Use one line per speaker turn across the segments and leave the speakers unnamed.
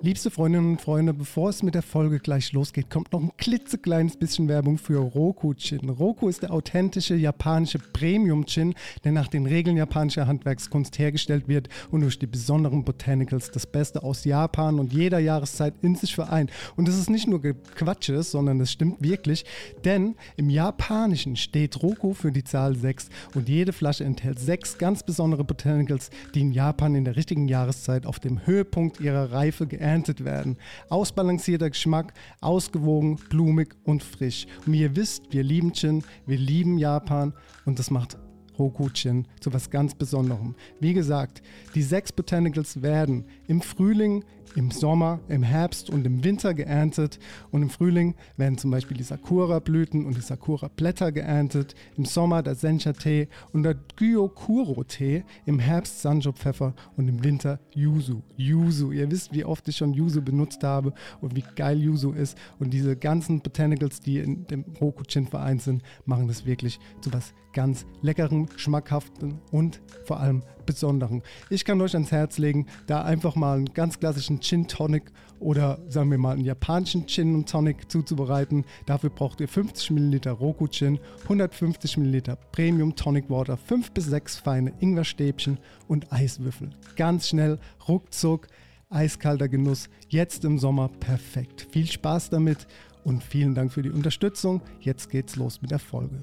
Liebste Freundinnen und Freunde, bevor es mit der Folge gleich losgeht, kommt noch ein klitzekleines bisschen Werbung für Roku Chin. Roku ist der authentische japanische Premium Chin, der nach den Regeln japanischer Handwerkskunst hergestellt wird und durch die besonderen Botanicals das Beste aus Japan und jeder Jahreszeit in sich vereint. Und das ist nicht nur Quatsche, sondern das stimmt wirklich, denn im Japanischen steht Roku für die Zahl 6 und jede Flasche enthält sechs ganz besondere Botanicals, die in Japan in der richtigen Jahreszeit auf dem Höhepunkt ihrer Reife geerntet geerntet werden. Ausbalancierter Geschmack, ausgewogen, blumig und frisch. Und wie ihr wisst, wir lieben Gin, wir lieben Japan und das macht Hokuchin zu was ganz Besonderem. Wie gesagt, die sechs Botanicals werden im Frühling, im Sommer, im Herbst und im Winter geerntet. Und im Frühling werden zum Beispiel die Sakura-Blüten und die Sakura-Blätter geerntet. Im Sommer der Sencha-Tee und der Gyokuro-Tee. Im Herbst Sanjo-Pfeffer und im Winter Yuzu. Yuzu. Ihr wisst, wie oft ich schon Yuzu benutzt habe und wie geil Yuzu ist. Und diese ganzen Botanicals, die in dem Hokuchin vereint sind, machen das wirklich zu was ganz leckerem, schmackhaften und vor allem besonderen. Ich kann euch ans Herz legen, da einfach mal einen ganz klassischen Gin Tonic oder sagen wir mal einen japanischen Gin Tonic zuzubereiten. Dafür braucht ihr 50 ml Roku Gin, 150 ml Premium Tonic Water, 5 bis 6 feine Ingwerstäbchen und Eiswürfel. Ganz schnell, ruckzuck, eiskalter Genuss, jetzt im Sommer perfekt. Viel Spaß damit und vielen Dank für die Unterstützung. Jetzt geht's los mit der Folge.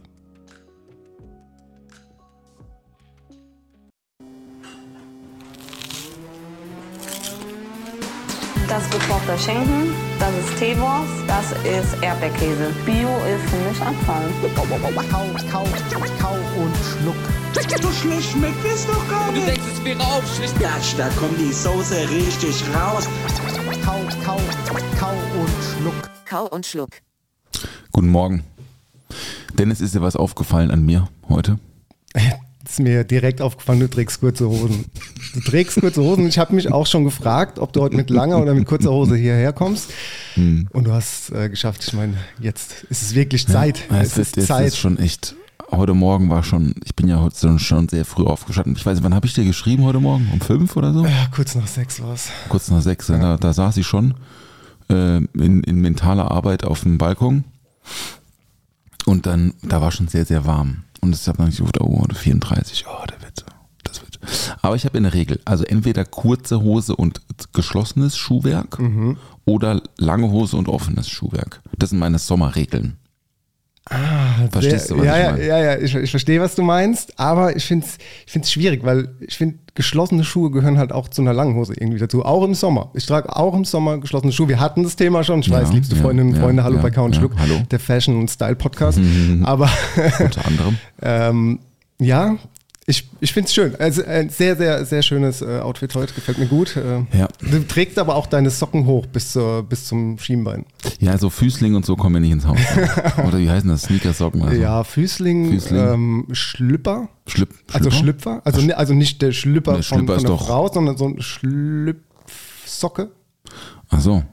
Das ist gekochter Schinken, das ist Teewurst, das ist Erdbeerkäse. Bio ist für mich Abfall.
Kau, kau, kau und schluck.
So schlecht schmeckt es doch gar
Du
nicht.
denkst, es wäre aufschlicht.
Gatsch, da kommt die Soße richtig raus. Kau, kau, kau und schluck.
Kau und Schluck.
Guten Morgen. Dennis, ist dir was aufgefallen an mir heute?
Ist mir direkt aufgefallen, du trägst kurze Hosen. Du trägst kurze Hosen. Ich habe mich auch schon gefragt, ob du heute mit langer oder mit kurzer Hose hierher kommst.
Hm.
Und du hast äh, geschafft. Ich meine, jetzt ist es wirklich Zeit.
Ja,
es,
wird-
ist
es
Zeit.
ist schon echt. Heute Morgen war schon, ich bin ja heute schon- sehr früh aufgestanden. Ich weiß nicht, wann habe ich dir geschrieben heute Morgen? Um fünf oder so?
ja, kurz nach sechs war es.
Kurz nach sechs. Da, da saß ich schon äh, in, in mentaler Arbeit auf dem Balkon. Und dann, da war schon sehr, sehr warm. Und ich habe dann gedacht, oh, 34, oh, der wird, das wird. Aber ich habe in der Regel, also entweder kurze Hose und geschlossenes Schuhwerk
Mhm.
oder lange Hose und offenes Schuhwerk. Das sind meine Sommerregeln. Verstehst
Sehr-
du, was
ja,
ich
ja,
meine?
Ja, ja, ich, ich verstehe, was du meinst, aber ich finde es ich find's schwierig, weil ich finde, geschlossene Schuhe gehören halt auch zu einer langen Hose irgendwie dazu. Auch im Sommer. Ich trage auch im Sommer geschlossene Schuhe. Wir hatten das Thema schon. Ich
Ja,
weiß, liebste
ja,
Freundinnen und Freunde, hallo bei Count Schluck,
hallo.
der Fashion- und Style-Podcast. Aber
Unter anderem.
ähm, ja, ich, ich finde es schön. Also ein sehr, sehr, sehr schönes äh, Outfit heute. Gefällt mir gut. Äh,
Ja.
Du trägst aber auch deine Socken hoch bis, zur, bis zum Schienbein.
Ja, so Füßling und so kommen wir nicht ins Haus. Oder wie heißen das? Sneakersocken? Also
Ja, Füßling,
Füßling.
Ähm, Schlüpper.
Schlüpp,
Also Schlüpfer, also, ni- also nicht der Schlüpper von,
Schlüpper
von
ist
der Frau, sondern so ein Schlüpfsocke.
Ach so.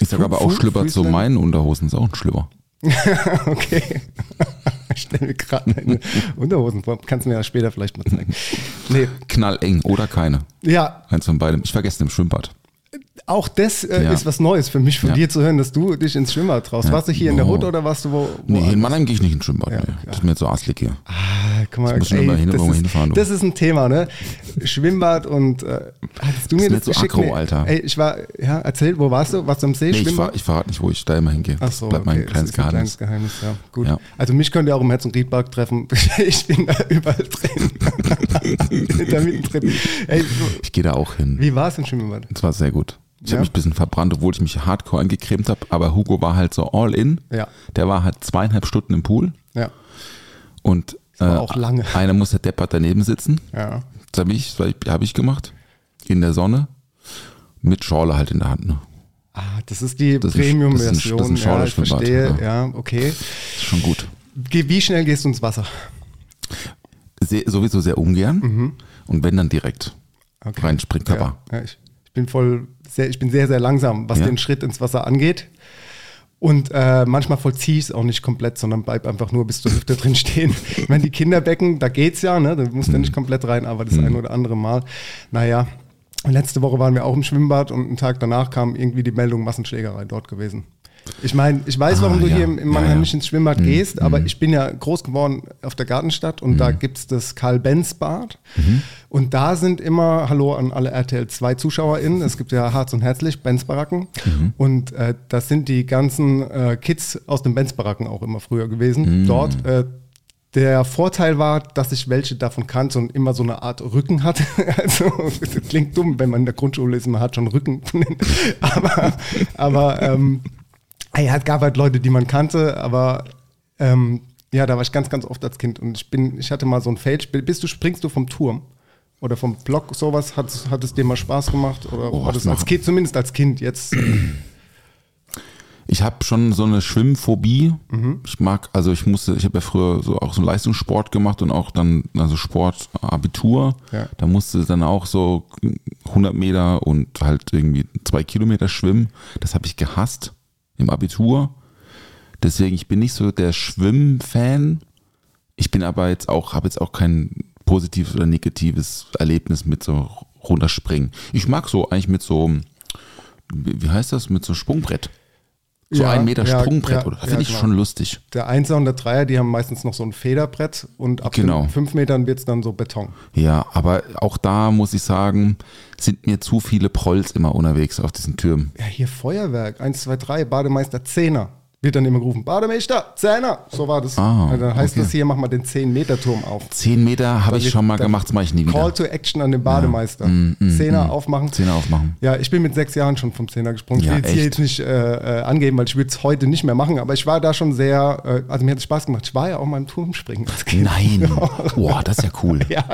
Ich sage aber auch Schlüpper zu meinen Unterhosen, ist auch ein Schlüpper.
Okay. ich stelle mir gerade meine Unterhosen vor. Kannst du mir ja später vielleicht mal zeigen. Nee,
Knalleng oder keine.
ja,
Eins von beidem. Ich vergesse im Schwimmbad.
Auch das äh,
Ja.
ist was Neues für mich, von
Ja.
dir zu hören, dass du dich ins Schwimmbad traust.
Ja.
Warst du hier in der. Hut oder warst du wo? wo
Nee, in Mannheim gehe ich nicht ins Schwimmbad.
Ja,
nee. Das ist mir zu aslig hier.
Ah, guck mal,
schon immer hin,
das, ist,
hinfahren, du.
das ist ein Thema, ne? Schwimmbad und äh, hattest du mir
ist
das
nicht so
geschickt?
aggro, Alter.
Ey, ich war, ja, erzähl, wo warst du? Warst du am See?
Nee, ich, ich verrate nicht, wo ich da immer hingehe.
Ach
Das
so,
bleibt mein
okay, das
kleines
ist ein
Geheimnis.
kleines Geheimnis, ja. Gut. Also mich könnt ihr auch im Herz- und Riedpark treffen. Ich bin da überall drin. bin da mittendrin. Ey, so,
Ich gehe da auch hin.
wie war es im Schwimmbad?
Das war sehr gut. Ich
Ja?
habe mich ein bisschen verbrannt, obwohl ich mich hardcore eingecremt habe. Aber Hugo war halt so all in.
Ja.
Der war halt zweieinhalb Stunden im Pool.
Ja,
Und äh,
auch lange.
einer musste deppert daneben sitzen.
ja.
Das habe ich, hab ich gemacht. In der Sonne. Mit Schorle halt in der Hand. Ne?
Ah, das ist die
Das ist ein-
Premium-Version.
das ist ein
ja, ich verstehe. Ja. okay.
Das ist schon gut.
Wie schnell gehst du ins Wasser?
Sehr, sowieso sehr ungern. Und wenn dann direkt.
Mhm. Okay.
Reinspringt, Papa.
Ja, ja, ich, ich bin voll, sehr, ich bin sehr, sehr langsam, was
Ja?
den Schritt ins Wasser angeht. Und äh, manchmal vollziehe ich es auch nicht komplett, sondern bleib einfach nur bis zur Hüfte drin stehen. Meine, die Kinderbecken, da geht's ja, ne? Da musst du
Mhm.
nicht komplett rein, aber das ein oder andere Mal, naja. Letzte Woche waren wir auch im Schwimmbad und einen Tag danach kam irgendwie die Meldung Massenschlägerei dort gewesen. Ich meine, ich weiß, warum
Ah,
du
ja.
hier im, im
Ja,
Mannheim
ja.
nicht ins Schwimmbad
Mhm.
gehst, aber ich bin ja groß geworden auf der Gartenstadt und da
Mhm.
gibt es das Karl-Benz-Bad. Und da sind immer, hallo an alle RTL 2 ZuschauerInnen, es gibt ja Harz und Herzlich, Benz-Baracken.
Mhm.
Und äh, das sind die ganzen äh, Kids aus den Benz-Baracken auch immer früher
Mhm.
gewesen. Dort. Äh, der Vorteil war, dass ich welche davon kannte und immer so eine Art Rücken hatte. Also, das klingt dumm, wenn man in der Grundschule ist, man hat schon Rücken. aber aber ähm, ja, es gab halt Leute, die man kannte, aber ähm, ja, da war ich ganz, ganz oft als Kind und ich bin, ich hatte mal so ein Feldspiel. Bist du, springst du vom Turm? Oder vom Block, sowas? Hat, hat es dir mal Spaß gemacht? Oder
Oh,
das
das
als Kind, zumindest als Kind jetzt?
Ich habe schon so eine Schwimmphobie.
Mhm.
Ich mag, also ich musste, ich habe ja früher so auch so Leistungssport gemacht und auch dann also Sportabitur.
Ja.
Da musste dann auch so 100 Meter und halt irgendwie zwei Kilometer schwimmen. Das habe ich gehasst im Abitur. Deswegen ich bin nicht so der Schwimmfan. Ich bin aber jetzt auch habe jetzt auch kein positives oder negatives Erlebnis mit so runterspringen. Ich mag so eigentlich mit so wie heißt das mit so Sprungbrett. So
Ja,
ein Meter
ja,
Sprungbrett,
ja,
oder? Finde ich
genau.
schon lustig.
Der Einser und der Dreier, die haben meistens noch so ein Federbrett und ab
Genau.
den fünf Metern wird es dann so Beton.
Ja, aber auch da muss ich sagen, sind mir zu viele Prolls immer unterwegs auf diesen Türmen.
Ja, hier Feuerwerk, 1, 2, 3, Bademeister Zehner. Wird dann immer gerufen, Bademeister, Zehner. So war das.
Ah,
also dann heißt
okay.
das hier, mach mal den 10-Meter-Turm auf.
Zehn Meter habe ich schon mal gemacht, das mache ich nie wieder.
Call to Action an den Bademeister.
Mm, mm,
Zehner
mm.
aufmachen.
Zehner aufmachen.
Ja, ich bin mit sechs Jahren schon vom Zehner gesprungen. Ich
Ja,
will jetzt hier jetzt nicht äh, äh, angeben, weil ich würde es heute nicht mehr machen, aber ich war da schon sehr, äh, also mir hat es Spaß gemacht. Ich war ja auch mal im Turmspringen als Kind.
Nein. Boah, das ist ja cool.
Ja,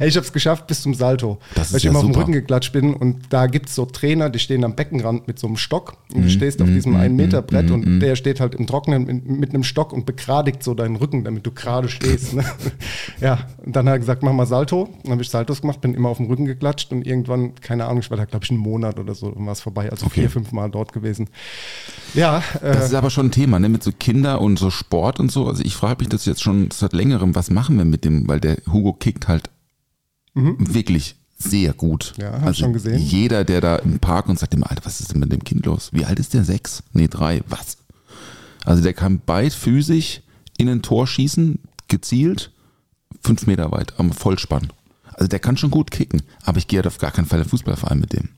ich habe es geschafft bis zum Salto.
Das ist
weil ich
ja
immer auf dem
super.
Rücken geklatscht bin und da gibt es so Trainer, die stehen am Beckenrand mit so einem Stock und
Mhm.
du stehst auf diesem 1 Meter Brett und der steht halt im Trockenen mit, mit einem Stock und begradigt so deinen Rücken, damit du gerade stehst. Ne? ja, und dann hat er gesagt, mach mal Salto. Dann habe ich Saltos gemacht, bin immer auf dem Rücken geklatscht und irgendwann, keine Ahnung, ich war da glaube ich einen Monat oder so, war es vorbei. Also
Okay.
vier, fünf Mal dort gewesen. Ja, äh,
Das ist aber schon ein Thema, ne? Mit so Kinder und so Sport und so. Also ich frage mich das jetzt schon seit längerem, was machen wir mit dem, weil der Hugo kickt halt wirklich sehr gut.
Mhm.
Also
Ja, hab ich schon gesehen.
Jeder, der da im Park und sagt dem Alter, was ist denn mit dem Kind los? Wie alt ist der? Sechs? Nee, drei. Was? Also der kann beidfüßig in ein Tor schießen, gezielt, fünf Meter weit, am Vollspann. Also der kann schon gut kicken, aber ich gehe halt auf gar keinen Fall in Fußballverein mit dem.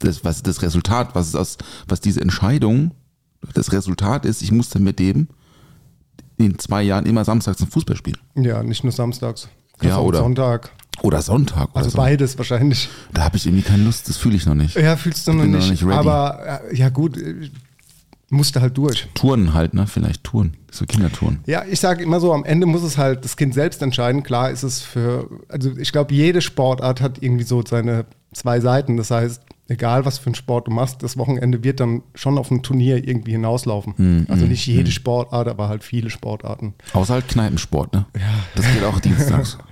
Das, was das Resultat, was ist aus, was diese Entscheidung, das Resultat ist, ich musste mit dem in zwei Jahren immer samstags zum Fußball spielen.
ja, nicht nur samstags.
Ja,
auch
oder-
Sonntag.
Oder Sonntag oder
Also
so.
beides wahrscheinlich.
Da habe ich irgendwie keine Lust, das fühle ich noch nicht.
Ja, fühlst du noch
bin noch
nicht.
nicht ready.
aber äh, ja gut, äh, musste halt durch.
Touren halt, ne? Vielleicht Touren. So Kindertouren.
Ja, ich sage immer so, am Ende muss es halt das Kind selbst entscheiden. Klar ist es für, also ich glaube, jede Sportart hat irgendwie so seine zwei Seiten. Das heißt, egal was für einen Sport du machst, das Wochenende wird dann schon auf ein Turnier irgendwie hinauslaufen.
Hm,
also nicht jede Sportart, aber halt viele Sportarten.
Außer halt Kneipensport, ne? Ja. Das geht auch dienstags.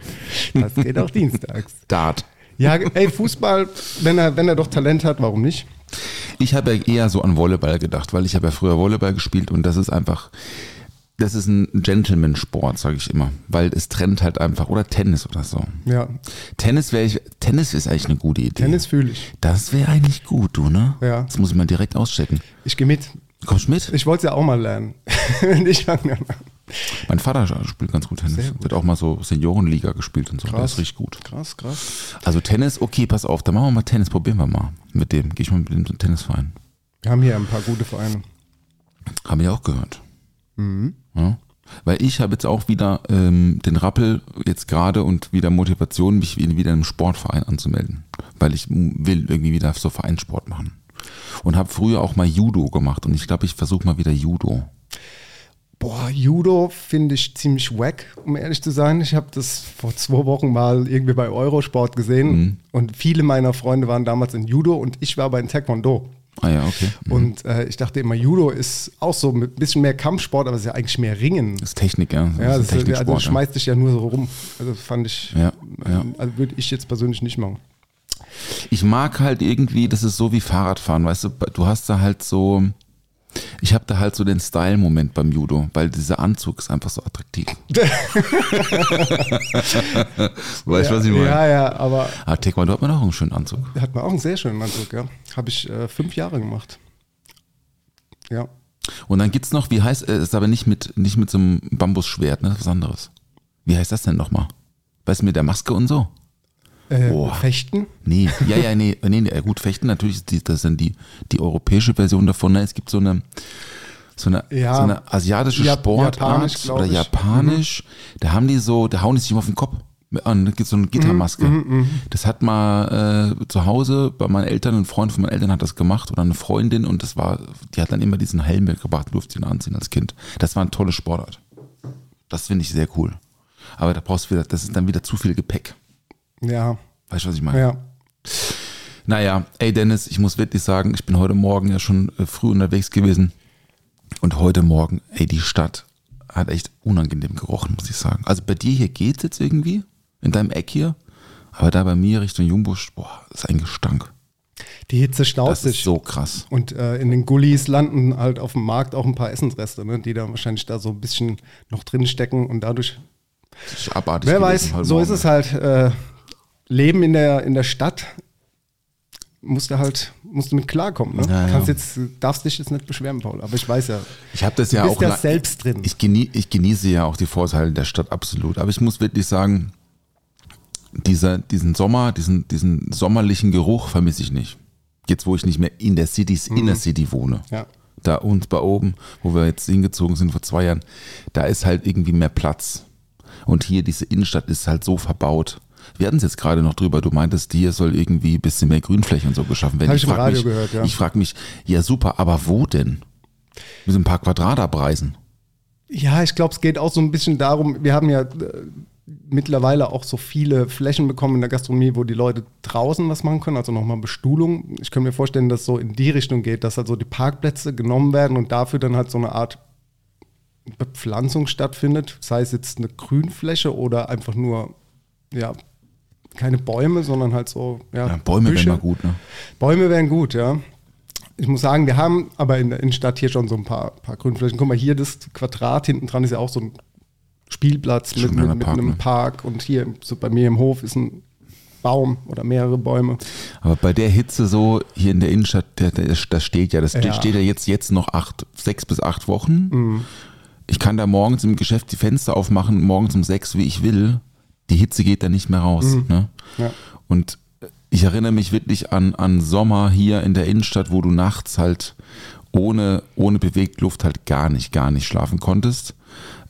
Das geht auch dienstags.
Dart.
Ja, ey, Fußball, wenn er, wenn er doch Talent hat, warum nicht?
Ich habe ja eher so an Volleyball gedacht, weil ich habe ja früher Volleyball gespielt und das ist einfach, das ist ein Gentleman-Sport, sage ich immer, weil es trennt halt einfach oder Tennis oder so.
Ja,
Tennis wäre ich, Tennis ist eigentlich eine gute Idee.
Tennis fühle ich.
Das wäre eigentlich gut, du, ne?
Ja.
Das muss ich mal direkt auschecken.
Ich gehe mit.
Kommst du mit?
Ich wollte es ja auch mal lernen. ich fange an.
Mein Vater spielt ganz gut Tennis.
Gut.
Hat auch mal so Seniorenliga gespielt und so.
Krass.
Das ist richtig gut.
Krass, krass.
Also Tennis, okay, pass auf, dann machen wir mal Tennis, probieren wir mal mit dem. Gehe ich mal mit dem Tennisverein.
Wir haben hier ein paar gute Vereine.
Haben wir auch gehört.
Mhm.
Ja. Weil ich habe jetzt auch wieder ähm, den Rappel jetzt gerade und wieder Motivation, mich wieder im Sportverein anzumelden. Weil ich will irgendwie wieder so Vereinssport machen. Und habe früher auch mal Judo gemacht und ich glaube, ich versuche mal wieder Judo.
Boah, Judo finde ich ziemlich wack, um ehrlich zu sein. Ich habe das vor zwei Wochen mal irgendwie bei Eurosport gesehen
Mhm.
und viele meiner Freunde waren damals in Judo und ich war bei Taekwondo.
Ah ja, okay. Mhm.
Und äh, ich dachte immer, Judo ist auch so mit ein bisschen mehr Kampfsport, aber es ist ja eigentlich mehr Ringen.
Das ist Technik, ja. Das
Ja, das ist, also schmeißt dich ja nur so rum. Also fand ich,
Ja, ja.
ähm, also würde ich jetzt persönlich nicht machen.
Ich mag halt irgendwie, das ist so wie Fahrradfahren, weißt du, du hast da halt so, Ich habe da halt so den Style-Moment beim Judo, weil dieser Anzug ist einfach so attraktiv. weißt du, was ich meine?
Ja, ja, aber
Ah, du hast mir auch einen schönen Anzug.
hat man auch einen sehr schönen Anzug, ja. Habe ich äh, fünf Jahre gemacht. Ja.
Und dann gibt's noch, wie heißt es, ist aber nicht mit, nicht mit so einem Bambusschwert, ne? Das ist was anderes. Wie heißt das denn nochmal? Weißt du, mit der Maske und so?
Äh,
Boah.
Fechten?
Nee, ja, ja, nee, nee, nee, ja, gut, Fechten natürlich, das ist dann die, die europäische Version davon. Ne? Es gibt so eine, so eine,
Ja.
so eine asiatische
Jap-
Sportart
japanisch,
oder
ich. Mhm.
japanisch. Da haben die so, da hauen die sich immer auf den Kopf. Und da gibt so eine Gittermaske.
Mhm,
Das hat mal äh, zu Hause bei meinen Eltern, ein Freund von meinen Eltern hat das gemacht oder eine Freundin und das war, die hat dann immer diesen Helm mitgebracht, durfte ihn anziehen als Kind. Das war eine tolle Sportart. Das finde ich sehr cool. Aber da brauchst du wieder, das ist dann wieder zu viel Gepäck.
Ja.
Weißt du, was ich meine?
Ja.
Naja, ey Dennis, ich muss wirklich sagen, ich bin heute Morgen ja schon äh, früh unterwegs gewesen. Und heute Morgen, ey, die Stadt hat echt unangenehm gerochen, muss ich sagen. Also bei dir hier geht's jetzt irgendwie, in deinem Eck hier. Aber da bei mir Richtung Jungbusch, boah, ist ein Gestank.
Die Hitze staut
Das
sich.
ist so krass.
Und äh, in den Gullis landen halt auf dem Markt auch ein paar Essensreste, ne, die da wahrscheinlich da so ein bisschen noch drin stecken und dadurch,
abartig.
wer weiß, so ist es halt. Äh, Leben in der, in der Stadt musst du halt, musst du mit klarkommen. Ne?
Ja, ja.
Kannst jetzt, darfst dich jetzt nicht beschweren, Paul, aber ich weiß ja,
Ich habe das ja
du bist
auch
ja selbst drin.
Ich, genie ich genieße ja auch die Vorteile der Stadt absolut. Aber ich muss wirklich sagen, dieser, diesen Sommer, diesen, diesen sommerlichen Geruch vermisse ich nicht. Jetzt, wo ich nicht mehr in der City's Inner City wohne.
Mhm. Ja.
Da uns bei oben, wo wir jetzt hingezogen sind vor zwei Jahren, da ist halt irgendwie mehr Platz. Und hier diese Innenstadt ist halt so verbaut. Wir hatten es jetzt gerade noch drüber, du meintest, hier soll irgendwie ein bisschen mehr Grünfläche und so geschaffen werden.
Hab ich im
frag
Radio
mich,
gehört, ja.
Ich frage mich, ja super, aber wo denn? Mit so ein paar Quadrat abreißen.
Ja, ich glaube, es geht auch so ein bisschen darum, wir haben ja äh, mittlerweile auch so viele Flächen bekommen in der Gastronomie, wo die Leute draußen was machen können, also nochmal Bestuhlung. Ich kann mir vorstellen, dass es so in die Richtung geht, dass also die Parkplätze genommen werden und dafür dann halt so eine Art Bepflanzung stattfindet. Sei es jetzt eine Grünfläche oder einfach nur, ja, keine Bäume, sondern halt so, ja,
Ja, Bäume
Büsche.
wären mal gut, ne?
Bäume wären gut, ja. Ich muss sagen, wir haben aber in der Innenstadt hier schon so ein paar, paar Grünflächen. Guck mal, hier das Quadrat hinten dran ist ja auch so ein Spielplatz mit, mit, mit
Park,
einem
ne?
Park und hier so bei mir im Hof ist ein Baum oder mehrere Bäume.
Aber bei der Hitze so hier in der Innenstadt, das steht ja, das
Ja.
steht ja jetzt, jetzt noch acht, sechs bis acht Wochen. Ich kann da morgens im Geschäft die Fenster aufmachen, morgens um sechs, wie ich will. Die Hitze geht da nicht mehr raus. Ne?
Ja.
Und ich erinnere mich wirklich an, an Sommer hier in der Innenstadt, wo du nachts halt ohne, ohne Bewegtluft halt gar nicht, gar nicht schlafen konntest.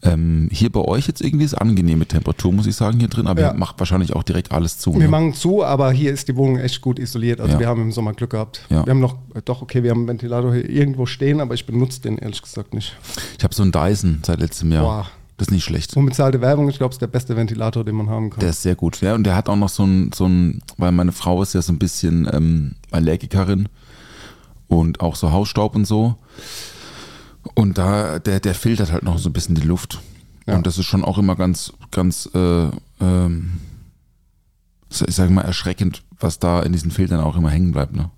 Ähm, hier bei euch jetzt irgendwie ist angenehme Temperatur, muss ich sagen, hier drin, aber
Ja.
ihr macht wahrscheinlich auch direkt alles zu.
Wir
ne?
machen zu, aber hier ist die Wohnung echt gut isoliert. Also
Ja.
wir haben im Sommer Glück gehabt.
Ja.
Wir haben noch, äh, doch okay, wir haben einen Ventilator hier irgendwo stehen, aber ich benutze den ehrlich gesagt nicht.
Ich habe so einen Dyson seit letztem Jahr.
Boah.
Das ist nicht schlecht.
Unbezahlte Werbung, ich glaube, ist der beste Ventilator, den man haben kann.
Der ist sehr gut. Ja, und der hat auch noch so ein, so ein weil meine Frau ist ja so ein bisschen ähm, Allergikerin und auch so Hausstaub und so. Und da, der, der filtert halt noch so ein bisschen die Luft.
Ja.
Und das ist schon auch immer ganz, ganz, äh, ähm, ich sage mal, erschreckend, was da in diesen Filtern auch immer hängen bleibt. Ne?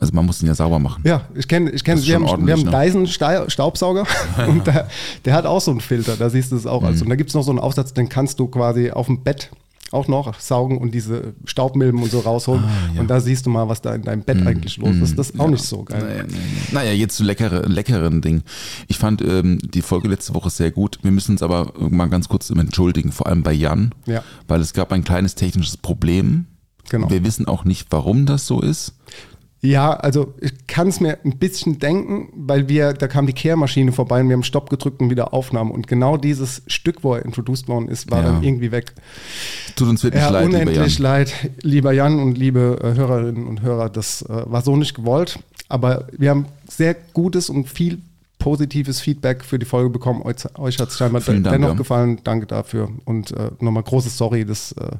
Also man muss den ja sauber machen.
Ja, ich kenne, ich kenne, wir haben, wir haben einen Dyson Stei- Staubsauger und der, der hat auch so einen Filter, da siehst du es auch.
Mhm.
Also, und da gibt es noch so einen Aufsatz, den kannst du quasi auf dem Bett auch noch saugen und diese Staubmilben und so rausholen.
Ah, ja. Mhm.
Und da siehst du mal, was da in deinem Bett eigentlich los ist. Das ist auch nicht so geil.
Naja, naja, naja, jetzt zu leckere, leckeren Dingen. Ich fand ähm, die Folge letzte Woche sehr gut. Wir müssen uns aber mal ganz kurz entschuldigen, vor allem bei Jan,
Ja.
weil es gab ein kleines technisches Problem.
Genau.
Wir wissen auch nicht, warum das so ist.
Ja, also ich kann es mir ein bisschen denken, weil wir, da kam die Kehrmaschine vorbei und wir haben Stopp gedrückt und wieder Aufnahmen. Und genau dieses Stück, wo er introduced worden ist, war
Ja.
dann irgendwie weg.
Tut uns wirklich
Ja,
leid, lieber
unendlich
Jan.
leid, lieber Jan und liebe äh, Hörerinnen und Hörer. Das äh, war so nicht gewollt, aber wir haben sehr gutes und viel positives Feedback für die Folge bekommen. Euch, euch hat es scheinbar
Vielen Dank,
dennoch
ja.
gefallen. Danke dafür und äh, nochmal großes Sorry. Das äh,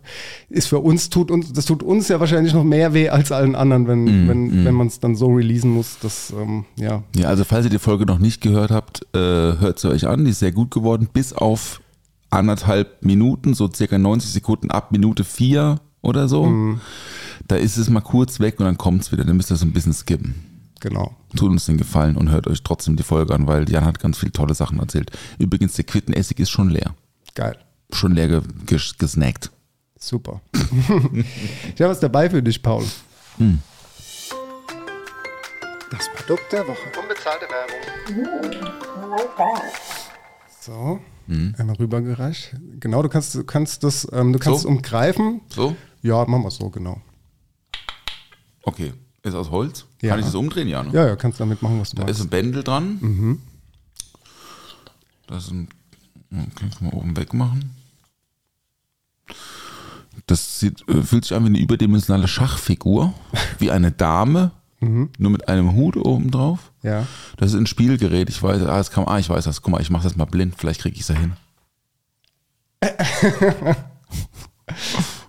ist für uns tut uns das tut uns ja wahrscheinlich noch mehr weh als allen anderen, wenn
Mm,
wenn wenn man es dann so releasen muss. Das ähm, ja
Ja, also falls ihr die Folge noch nicht gehört habt, äh, hört sie euch an. Die ist sehr gut geworden, bis auf anderthalb Minuten, so circa 90 Sekunden ab Minute vier oder so.
Mhm.
Da ist es mal kurz weg und dann kommt es wieder. Dann müsst ihr so ein bisschen skippen.
Genau.
Tut uns den Gefallen und hört euch trotzdem die Folge an, weil Jan hat ganz viele tolle Sachen erzählt. Übrigens, der Quittenessig ist schon leer.
Geil.
Schon leer ge ges gesnackt.
Super. ich habe was dabei für dich, Paul. Das Produkt der Woche. Unbezahlte Werbung. So, einmal rübergereicht. Genau, du kannst, du kannst das, ähm, du kannst
So?
es umgreifen.
So?
Ja, machen wir so, genau.
Okay. Ist aus Holz?
Ja.
Kann ich das umdrehen? Ja, ne?
Ja, ja, kannst damit machen, was du
Da ist
magst.
ein Bändel dran. Das ist ein. Okay, kann man oben wegmachen. Das sieht, äh, fühlt sich an wie eine überdimensionale Schachfigur, wie eine Dame, nur mit einem Hut oben drauf.
Ja.
Das ist ein Spielgerät. Ich weiß, ah, das kann, ah, ich weiß das. Guck mal, ich mache das mal blind. Vielleicht kriege ich es ja hin.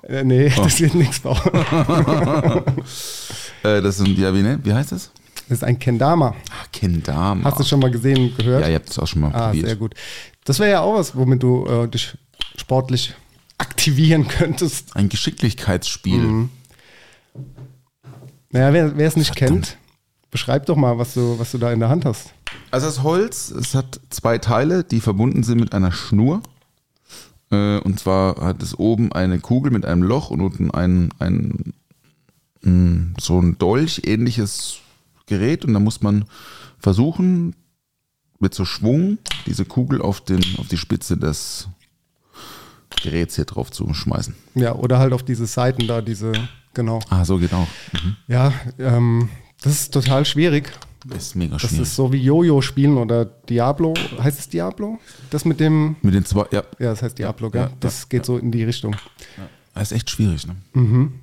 Äh, nee,
Oh.
das wird nichts, Paul.
Äh, das sind, ja, wie, ne? wie heißt das?
Das ist ein Kendama.
Ah, Kendama.
Hast du schon mal gesehen, gehört?
Ja, ihr habt es auch schon mal
Ah,
probiert.
sehr gut. Das wäre ja auch was, womit du äh, dich sportlich aktivieren könntest.
Ein Geschicklichkeitsspiel.
Mhm. Naja, wer es nicht
Verdammt.
kennt, beschreib doch mal, was du, was du da in der Hand hast.
Also das Holz, es hat zwei Teile, die verbunden sind mit einer Schnur. Äh, Und zwar hat es oben eine Kugel mit einem Loch und unten ein, ein mh, so ein Dolch-ähnliches Gerät. Und da muss man versuchen, mit so Schwung diese Kugel auf, den, auf die Spitze des Geräts hier drauf zu schmeißen.
Ja, oder halt auf diese Seiten da, diese, genau.
Ah, so geht auch. Mhm.
Ja, ähm, das ist total schwierig.
Ist mega
Das
schwierig.
ist so wie Jojo spielen oder Diablo. Heißt es Diablo? Das mit dem,
mit den zwei, ja,
ja, das heißt Diablo, gell?
ja,
das geht so in die Richtung.
das ist echt schwierig. Ne?
Mhm.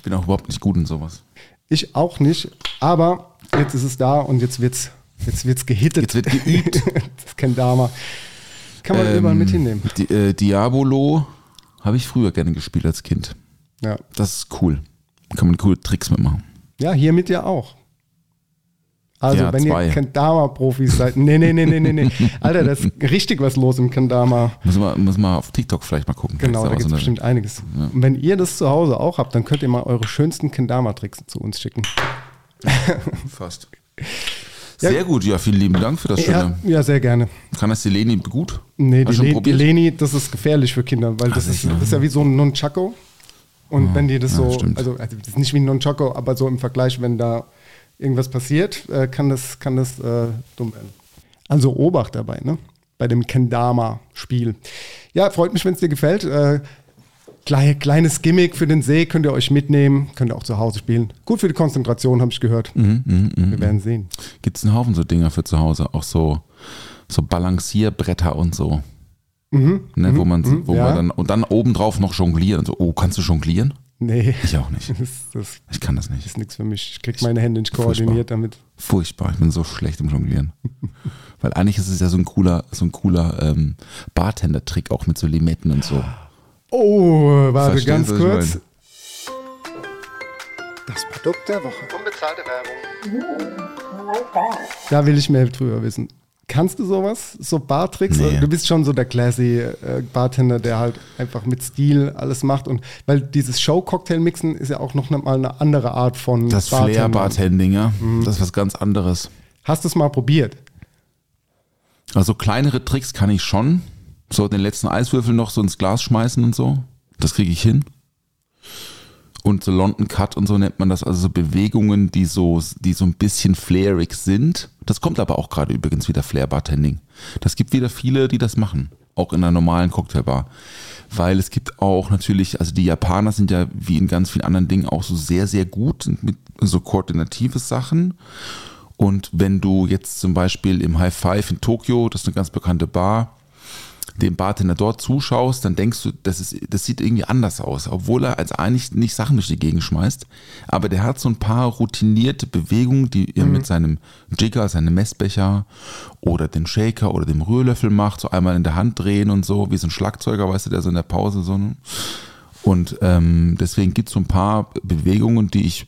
Ich bin auch überhaupt nicht gut in sowas.
Ich auch nicht, aber jetzt ist es da und jetzt wird's, jetzt wird's gehittet.
Jetzt wird geübt.
das Kendama. Kann man überall mit hinnehmen.
Di äh, Diabolo habe ich früher gerne gespielt als Kind.
Ja.
Das ist cool. Kann man coole Tricks mitmachen.
Ja, hiermit ja auch. Also,
Ja,
wenn
zwei.
ihr Kendama-Profis seid. Nee, nee, nee, nee, nee, nee. Alter, da ist richtig was los im Kendama.
Muss man, muss man auf TikTok vielleicht mal gucken.
Genau, da
Vielleicht
gibt es
da auch
bestimmt einiges. Und wenn ihr das zu Hause auch habt, dann könnt ihr mal eure schönsten Kendama-Tricks zu uns schicken.
so Fast. Sehr gut, ja, vielen lieben Dank für das
Ja,
Schöne.
ja, sehr gerne.
Kann das die Leni gut?
Nee, die, Le die? Leni, das ist gefährlich für Kinder, weil das, ist, das ist ja wie so ein Nunchako. Und wenn die das
ja,
so, also, also das ist nicht wie ein Nunchako, aber so im Vergleich, wenn da irgendwas passiert, äh, kann das, kann das äh, dumm werden. Also Obacht dabei, ne? Bei dem Kendama-Spiel. Ja, freut mich, wenn es dir gefällt. Äh, klei- kleines Gimmick für den See könnt ihr euch mitnehmen, könnt ihr auch zu Hause spielen. Gut für die Konzentration, habe ich gehört.
Mhm,
Wir werden sehen.
Gibt es einen Haufen so Dinger für zu Hause, auch so, so Balancierbretter und so. ne, wo man, wo
Mhm, ja.
man dann, und dann obendrauf noch jonglieren. So, oh, kannst du jonglieren?
Nee,
Ich auch nicht.
das, das
Ich kann das nicht.
ist nichts für mich. Ich krieg meine Hände nicht koordiniert damit.
Furchtbar, ich bin so schlecht im Jonglieren. Weil eigentlich ist es ja so ein cooler, so ein cooler ähm, Bartender-Trick auch mit so Limetten und so.
Oh, warte
Verstehst
ganz
ich
kurz.
meine?
Das Produkt der Woche. Unbezahlte Werbung. Da will ich mehr drüber wissen. Kannst du sowas? So Bartricks?
Nee.
Du bist schon so der classy äh, Bartender, der halt einfach mit Stil alles macht. Und weil dieses Show-Cocktail-Mixen ist ja auch noch mal eine andere Art von
Das. Flair-Bartending, ja. Das ist was ganz anderes.
Hast du es mal probiert?
Also kleinere Tricks kann ich schon. So den letzten Eiswürfel noch so ins Glas schmeißen und so. Das kriege ich hin. Und so London Cut und so nennt man das, also so Bewegungen, die so, die so ein bisschen flairig sind. Das kommt aber auch gerade übrigens wieder Flair Bartending. Das gibt wieder viele, die das machen. Auch in einer normalen Cocktailbar. Weil es gibt auch natürlich, also die Japaner sind ja wie in ganz vielen anderen Dingen auch so sehr, sehr gut mit so koordinative Sachen. Und wenn du jetzt zum Beispiel im High Five in Tokio, das ist eine ganz bekannte Bar, dem Bartender dort zuschaust, dann denkst du, das, ist, das sieht irgendwie anders aus, obwohl er als eigentlich nicht Sachen durch die Gegend schmeißt. Aber der hat so ein paar routinierte Bewegungen, die er mit seinem Jigger, seinem Messbecher oder den Shaker oder dem Rührlöffel macht, so einmal in der Hand drehen und so, wie so ein Schlagzeuger, weißt du, der so in der Pause so. ne? Und ähm, deswegen gibt es so ein paar Bewegungen, die ich,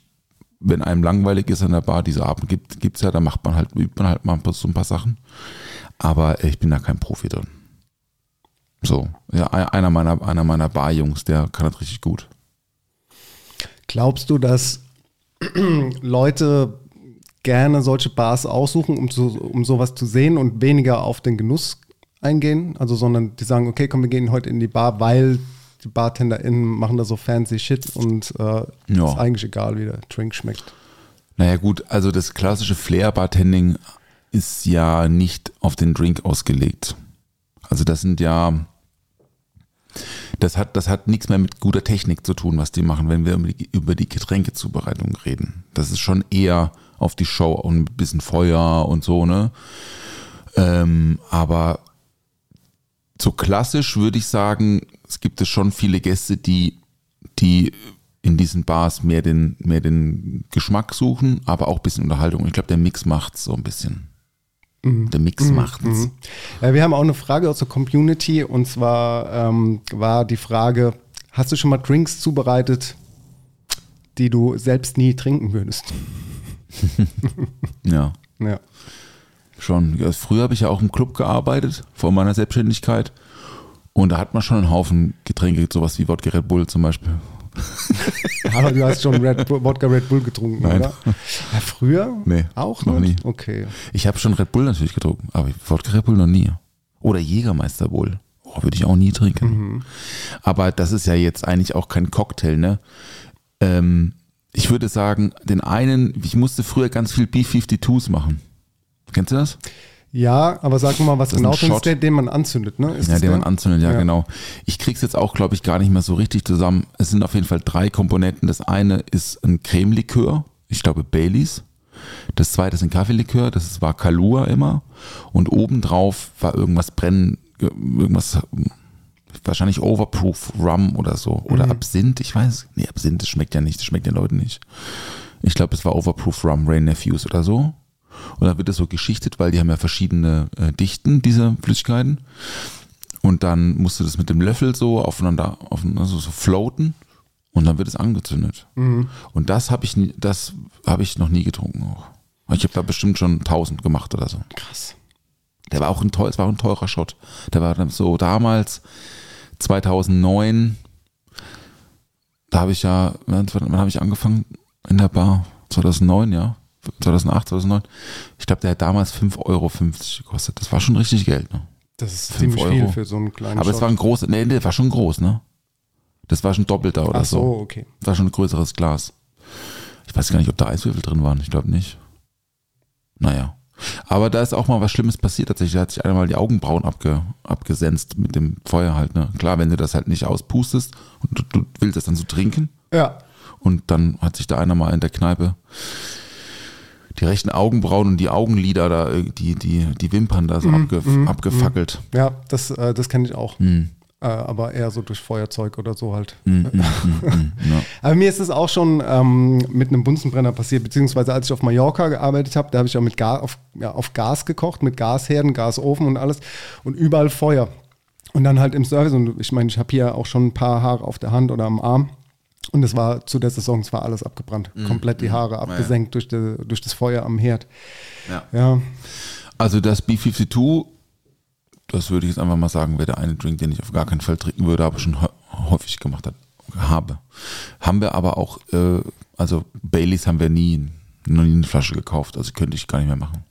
wenn einem langweilig ist an der Bar, diese Abend gibt, gibt's ja, da macht man halt, übt man halt mal so ein paar Sachen. Aber ich bin da kein Profi drin. So, ja, einer meiner, einer meiner Barjungs, der kann das richtig gut.
Glaubst du, dass Leute gerne solche Bars aussuchen, um, so, um sowas zu sehen und weniger auf den Genuss eingehen. Also, sondern die sagen, okay, komm, wir gehen heute in die Bar, weil die BartenderInnen machen da so fancy Shit und äh,
Ja.
ist eigentlich egal, wie der Drink schmeckt.
Naja gut, also das klassische Flair-Bartending ist ja nicht auf den Drink ausgelegt. Also das sind ja, das hat, das hat nichts mehr mit guter Technik zu tun, was die machen, wenn wir über die, Getränkezubereitung reden. Das ist schon eher auf die Show und ein bisschen Feuer und so, ne? Ähm, aber so klassisch würde ich sagen, es gibt es schon viele Gäste, die, die in diesen Bars mehr den, mehr den Geschmack suchen, aber auch ein bisschen Unterhaltung. Ich glaube, der Mix macht's so ein bisschen. Der Mix macht's.
Ja, wir haben auch eine Frage aus der Community und zwar ähm, war die Frage, hast du schon mal Drinks zubereitet, die du selbst nie trinken würdest?
Ja,
Ja.
schon. Ja, Früher habe ich ja auch im Club gearbeitet, vor meiner Selbstständigkeit. Und da hat man schon einen Haufen Getränke, sowas wie Wodka Red Bull zum Beispiel.
Aber du hast schon Red Bull, Wodka Red Bull getrunken,
Nein.
oder? Ja, früher?
Nee,
Auch
noch
nicht?
nie.
Okay.
Ich habe schon Red Bull natürlich getrunken, aber Wodka Red Bull noch nie. Oder Jägermeister Bull. Oh, würde ich auch nie trinken. Aber das ist ja jetzt eigentlich auch kein Cocktail, ne? Ähm, ich würde sagen, den einen, ich musste früher ganz viel B-52s machen. Kennst du das?
Ja, aber sag mal, was
Das ist
genau ist,
Shot.
der, den man anzündet, ne? Ist
Ja, den
der?
man anzündet, ja,
Ja.
genau. Ich krieg's jetzt auch, glaube ich, gar nicht mehr so richtig zusammen. Es sind auf jeden Fall drei Komponenten. Das eine ist ein Cremelikör, ich glaube Baileys. Das zweite ist ein Kaffeelikör, das war Kalua immer. Und obendrauf war irgendwas brennen, irgendwas, wahrscheinlich Overproof Rum oder so. Oder Absinth, ich weiß. Nee, Absinth, das schmeckt ja nicht, das schmeckt den Leuten nicht. Ich glaube, es war Overproof Rum, Rain Nephews oder so. Und dann wird es so geschichtet, weil die haben ja verschiedene äh, Dichten, diese Flüssigkeiten. Und dann musst du das mit dem Löffel so aufeinander, aufeinander so, so floaten und dann wird es angezündet. Und das habe ich, das habe ich noch nie getrunken auch. Ich habe da bestimmt schon 1000 gemacht oder so.
Krass.
Der war auch ein teuer, es war ein teurer Shot. Der war dann so damals 2009. Da habe ich ja, wann wann habe ich angefangen in der Bar? 2009, ja. 2008, 2009. Ich glaube, der hat damals 5,50 Euro gekostet. Das war schon richtig Geld. Ne?
Das ist ziemlich viel
Euro.
für so einen kleinen
Aber es
Shot.
war ein großes, nee, der war schon groß, ne? Das war schon doppelter oder
Ach so,
so.
okay.
Das war schon ein größeres Glas. Ich weiß gar nicht, ob da Eiswürfel drin waren. Ich glaube nicht. Naja. Aber da ist auch mal was Schlimmes passiert tatsächlich. Da hat sich einer mal die Augenbrauen abge, abgesenzt mit dem Feuer halt. Ne? Klar, wenn du das halt nicht auspustest und du, du willst das dann so trinken
Ja.
und dann hat sich da einer mal in der Kneipe die rechten Augenbrauen und die Augenlider da, äh, die, die, die Wimpern da so abge, abgefackelt.
Ja, das, äh, das kenne ich auch.
Hm.
Äh, aber eher so durch Feuerzeug oder so halt.
Hm, hm, hm, hm, ja.
Aber mir ist es auch schon ähm, mit einem Bunsenbrenner passiert, beziehungsweise als ich auf Mallorca gearbeitet habe, da habe ich auch mit Ga auf, ja, auf Gas gekocht, mit Gasherden, Gasofen und alles und überall Feuer. Und dann halt im Service, und ich meine, ich habe hier auch schon ein paar Haare auf der Hand oder am Arm. Und es war zu der Saison, es war alles abgebrannt. Komplett die Haare abgesenkt durch, die, durch das Feuer am Herd.
Ja.
Ja,
Also das B52, das würde ich jetzt einfach mal sagen, wäre der eine Drink, den ich auf gar keinen Fall trinken würde, aber schon hä- häufig gemacht hat, habe. Haben wir aber auch, äh, also Baileys haben wir nie, noch nie eine Flasche gekauft, also könnte ich gar nicht mehr machen.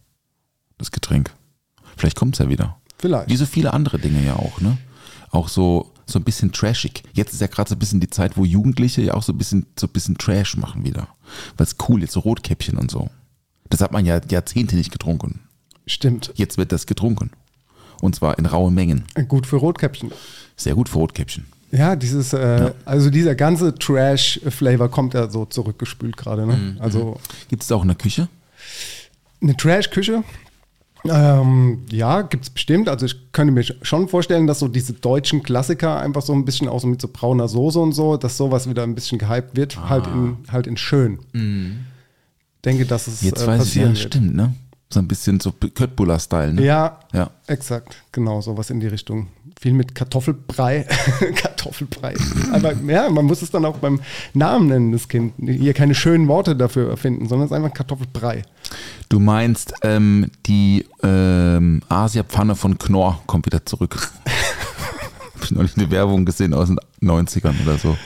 Das Getränk. Vielleicht kommt es ja wieder.
vielleicht.
Wie so viele andere Dinge ja auch, ne? Auch so, so ein bisschen trashig. Jetzt ist ja gerade so ein bisschen die Zeit, wo Jugendliche ja auch so ein bisschen, so ein bisschen Trash machen wieder. Weil es cool jetzt so Rotkäppchen und so. Das hat man ja Jahrzehnte nicht getrunken.
Stimmt.
Jetzt wird das getrunken. Und zwar in rauen Mengen.
Gut für Rotkäppchen.
Sehr gut für Rotkäppchen.
Ja, dieses, äh, also dieser ganze Trash-Flavor kommt ja so zurückgespült gerade. Ne? Also
Gibt es auch in der Küche?
eine Trash-Küche. Ähm, ja, gibt es bestimmt. Also ich könnte mir schon vorstellen, dass so diese deutschen Klassiker einfach so ein bisschen auch so mit so brauner Soße und so, dass sowas wieder ein bisschen gehypt wird, halt, in, halt in schön. Denke, dass es
Jetzt
äh,
weiß ich, ja,
wird.
stimmt, ne? So ein bisschen so Köttbullar-Style, ne?
Ja,
Ja.
exakt. Genau, sowas in die Richtung. Viel mit Kartoffelbrei. Kartoffelbrei. Aber ja, man muss es dann auch beim Namen nennen, das Kind. Hier keine schönen Worte dafür erfinden, sondern es ist einfach Kartoffelbrei.
Du meinst, ähm, die ähm, Asia-Pfanne von Knorr kommt wieder zurück. Hab ich neulich eine Werbung gesehen aus den 90ern oder so.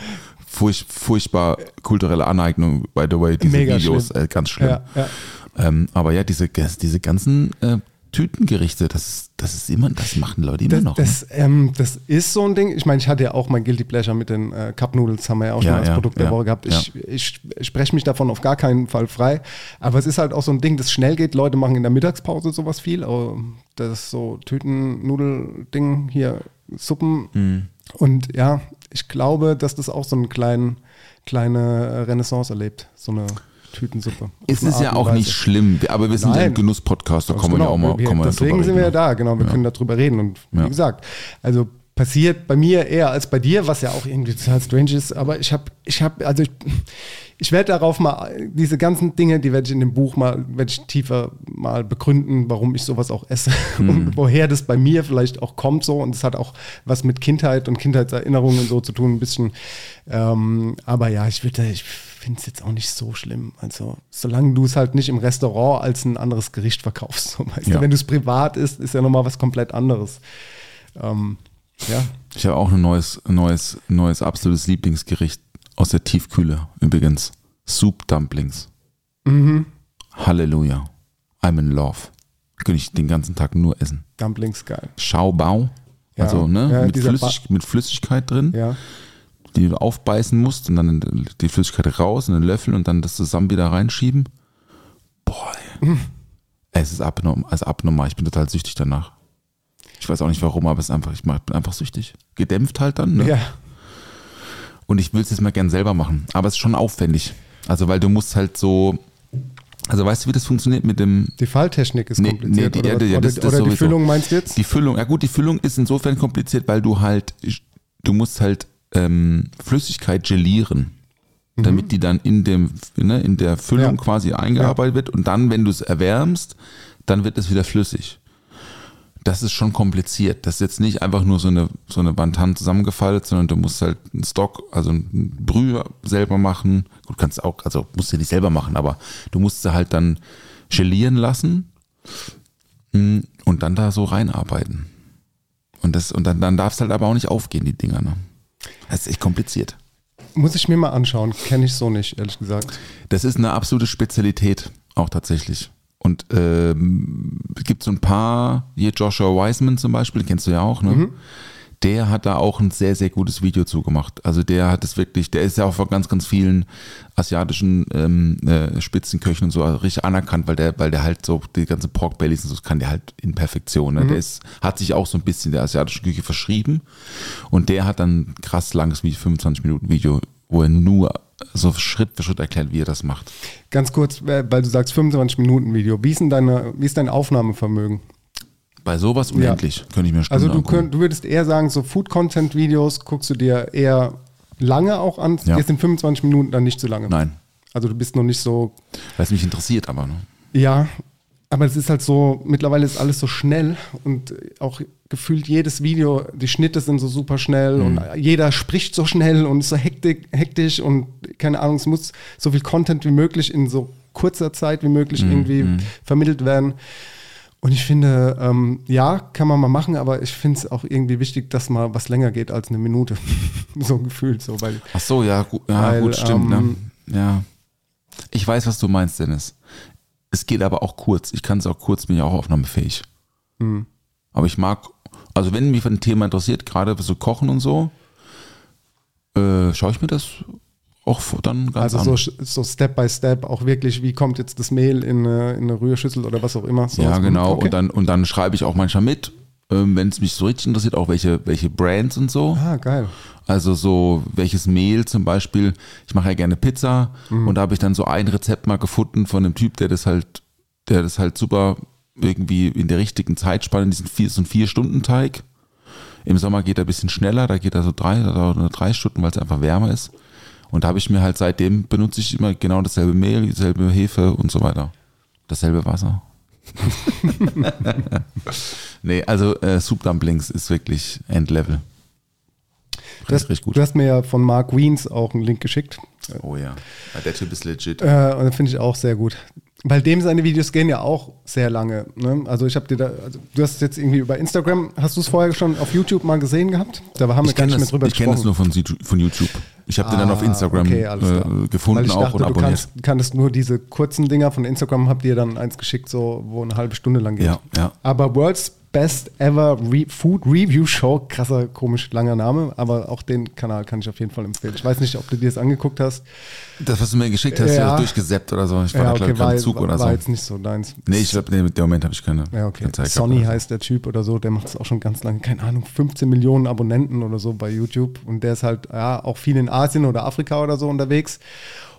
Furch, furchtbar kulturelle Aneignung, by the way, diese
Mega
Videos,
schlimm.
äh, ganz schlimm.
Ja, ja.
Ähm, aber ja, diese, diese ganzen äh, Tütengerichte, das ist, das ist immer, das machen Leute immer
Das,
noch.
das, ähm, das ist so ein Ding. Ich meine, ich hatte ja auch mein Guilty Pleasure mit den äh, Cup Noodles, haben wir ja auch schon
Ja,
als
ja,
Produkt der
ja,
Woche gehabt. Ich, ich, spreche mich davon auf gar keinen Fall frei. Aber es ist halt auch so ein Ding, das schnell geht. Leute machen in der Mittagspause sowas viel. Aber das ist so Tütennudel-Ding hier, Suppen.
Mhm.
Und ja, ich glaube, dass das auch so eine kleine, kleine Renaissance erlebt. So eine Tütensuppe.
Es ist ja auch nicht schlimm, aber wir sind ja
Nein.
ein Genusspodcast, da
Ganz
kann man ja auch mal
wir, Deswegen sind wir ja da, genau. Wir
Ja.
können darüber reden. Und wie
Ja.
gesagt, also passiert bei mir eher als bei dir, was ja auch irgendwie total strange ist. Aber ich habe, ich habe, also ich, ich werde darauf mal, diese ganzen Dinge, die werde ich in dem Buch mal, werde ich tiefer mal begründen, warum ich sowas auch esse
Mhm.
und woher das bei mir vielleicht auch kommt so. Und es hat auch was mit Kindheit und Kindheitserinnerungen und so zu tun, ein bisschen. Ähm, aber ja, ich würde, ich finde es jetzt auch nicht so schlimm. Also, solange du es halt nicht im Restaurant als ein anderes Gericht verkaufst. So, weißt
Ja.
du? Wenn du es privat isst, ist ja nochmal was komplett anderes. Ähm, ja,
Ich habe auch ein neues, neues, neues absolutes Lieblingsgericht aus der Tiefkühle übrigens. Soup Dumplings.
Mhm.
Halleluja. I'm in love. Könnte ich den ganzen Tag nur essen.
Dumplings geil.
Schaubau.
Ja.
Also, ne,
Ja,
mit, Flüssig, mit Flüssigkeit drin,
Ja,
die du aufbeißen musst und dann die Flüssigkeit raus in den Löffel und dann das zusammen wieder reinschieben. Boah, ey.
Mhm.
Es ist abnormal, also abnormal. Ich bin total süchtig danach. Ich weiß auch nicht warum, aber es ist einfach, ich bin einfach süchtig. Gedämpft halt dann. Ne?
ja.
Und ich will es jetzt mal gern selber machen. Aber es ist schon aufwendig. Also, weil du musst halt so. Also, weißt du, wie das funktioniert mit dem.
Die Falltechnik ist
Nee,
kompliziert.
nee, die-
oder
ja,
oder,
das- das
oder die. Füllung meinst du jetzt?
Die Füllung, ja gut, die Füllung ist insofern kompliziert, weil du halt. Du musst halt ähm, Flüssigkeit gelieren. Damit die dann in, dem, ne, in der Füllung
Mhm. Ja.
quasi eingearbeitet wird. Und dann, wenn du es erwärmst, dann wird es wieder flüssig. Das ist schon kompliziert. Das ist jetzt nicht einfach nur so eine, so eine Bantan zusammengefaltet, sondern du musst halt einen Stock, also ein Brühe selber machen. Gut, kannst auch, also musst du nicht selber machen, aber du musst sie halt dann gelieren lassen mm, und dann da so reinarbeiten. Und, das, und dann, dann darf es halt aber auch nicht aufgehen, die Dinger. Ne? Das ist echt kompliziert.
Muss ich mir mal anschauen. Kenne ich so nicht, ehrlich gesagt.
Das ist eine absolute Spezialität, auch tatsächlich. Und ähm, es gibt so ein paar, hier Joshua Wiseman zum Beispiel, den kennst du ja auch, ne? Der hat da auch ein sehr, sehr gutes Video zugemacht. Also der hat es wirklich, der ist ja auch von ganz, ganz vielen asiatischen ähm, äh, Spitzenköchen und so richtig anerkannt, weil der, weil der halt so die ganzen Pork Bellies und so das kann der halt in Perfektion. Ne? Der ist, hat sich auch so ein bisschen der asiatischen Küche verschrieben und der hat dann ein krass langes Video, 25 Minuten Video, wo er nur so Schritt für Schritt erklärt, wie er das macht.
Ganz kurz, äh, weil du sagst 25 Minuten Video. Wie ist denn deine, wie ist dein Aufnahmevermögen?
Bei sowas unendlich könnte ich mir
Also
Stunden
du,
angucken.
könnt, du würdest eher sagen, so Food-Content-Videos guckst du dir eher lange auch an.
Ja.
Jetzt sind 25 Minuten dann nicht zu lange.
Nein,
Also du bist noch nicht so,
weil es mich interessiert, aber ne?
ja, aber es ist halt so, mittlerweile ist alles so schnell und auch gefühlt jedes Video, die Schnitte sind so super schnell und jeder spricht so schnell und ist so hektik, hektisch und keine Ahnung, es muss so viel Content wie möglich in so kurzer Zeit wie möglich irgendwie vermittelt werden. Und ich finde, ähm, ja, kann man mal machen, aber ich finde es auch irgendwie wichtig, dass mal was länger geht als eine Minute. so gefühlt so, weil
Ach so, ja, gu ja
Weil,
gut, stimmt.
ähm,
ne? Ja. Ich weiß, was du meinst, Dennis. Es geht aber auch kurz. Ich kann es auch kurz, bin ja auch aufnahmefähig.
Hm.
Aber ich mag, also wenn mich ein Thema interessiert, gerade so Kochen und so, äh, schaue ich mir das auch dann ganz
also
an.
so, so Step by Step auch wirklich, wie kommt jetzt das Mehl in eine, in eine Rührschüssel oder was auch immer. So
ja, genau.
okay.
Und dann, und dann schreibe ich auch manchmal mit, ähm, wenn es mich so richtig interessiert, auch welche, welche Brands und so.
Ah, geil.
Also so welches Mehl zum Beispiel. Ich mache ja gerne Pizza
Mhm.
und da habe ich dann so ein Rezept mal gefunden von einem Typ, der das halt, der das halt super irgendwie in der richtigen Zeitspanne, diesen vier, so ein vier Stunden Teig. Im Sommer geht er ein bisschen schneller, da geht er so drei oder nur drei Stunden, weil es einfach wärmer ist. Und da habe ich mir halt seitdem benutze ich immer genau dasselbe Mehl, dieselbe Hefe und so weiter. Dasselbe Wasser. nee, also äh, Soup Dumplings ist wirklich Endlevel.
Du hast,
Richtig gut.
du hast mir ja von Mark Wiens auch einen Link geschickt.
Oh ja. ja der Typ ist legit.
Äh, und das finde ich auch sehr gut. Weil dem seine Videos gehen ja auch sehr lange. Ne? Also ich habe dir da, also du hast es jetzt irgendwie über Instagram, hast du es vorher schon auf YouTube mal gesehen gehabt? Da haben wir
Ich
gar
kenne
nicht mehr
das,
drüber
ich kenn das
gesprochen.
nur von, YouTube. Ich habe den dann auf Instagram
Ah, okay,
äh, gefunden
Weil ich
auch
dachte,
und
du
abonniert.
kannst, kanntest nur diese kurzen Dinger von Instagram, habt ihr dann eins geschickt, so wo eine halbe Stunde lang geht.
Ja, ja.
Aber World's Best Ever Re Food Review Show, krasser, komisch langer Name, aber auch den Kanal kann ich auf jeden Fall empfehlen. Ich weiß nicht, ob du dir das angeguckt hast.
Das, was du mir geschickt hast,
Ja.
ja. durchgesäppt oder so. Ich war
ja, okay,
ich,
war,
gerade im Zug
war,
oder
war
so.
jetzt nicht so deins.
Nee, ich glaube, nee, mit dem Moment habe ich keine,
Ja, okay.
keine gehabt
Sonny
so.
heißt der Typ oder so, der macht es auch schon ganz lange, keine Ahnung, 15 Millionen Abonnenten oder so bei YouTube. Und der ist halt ja, auch viel in Asien oder Afrika oder so unterwegs.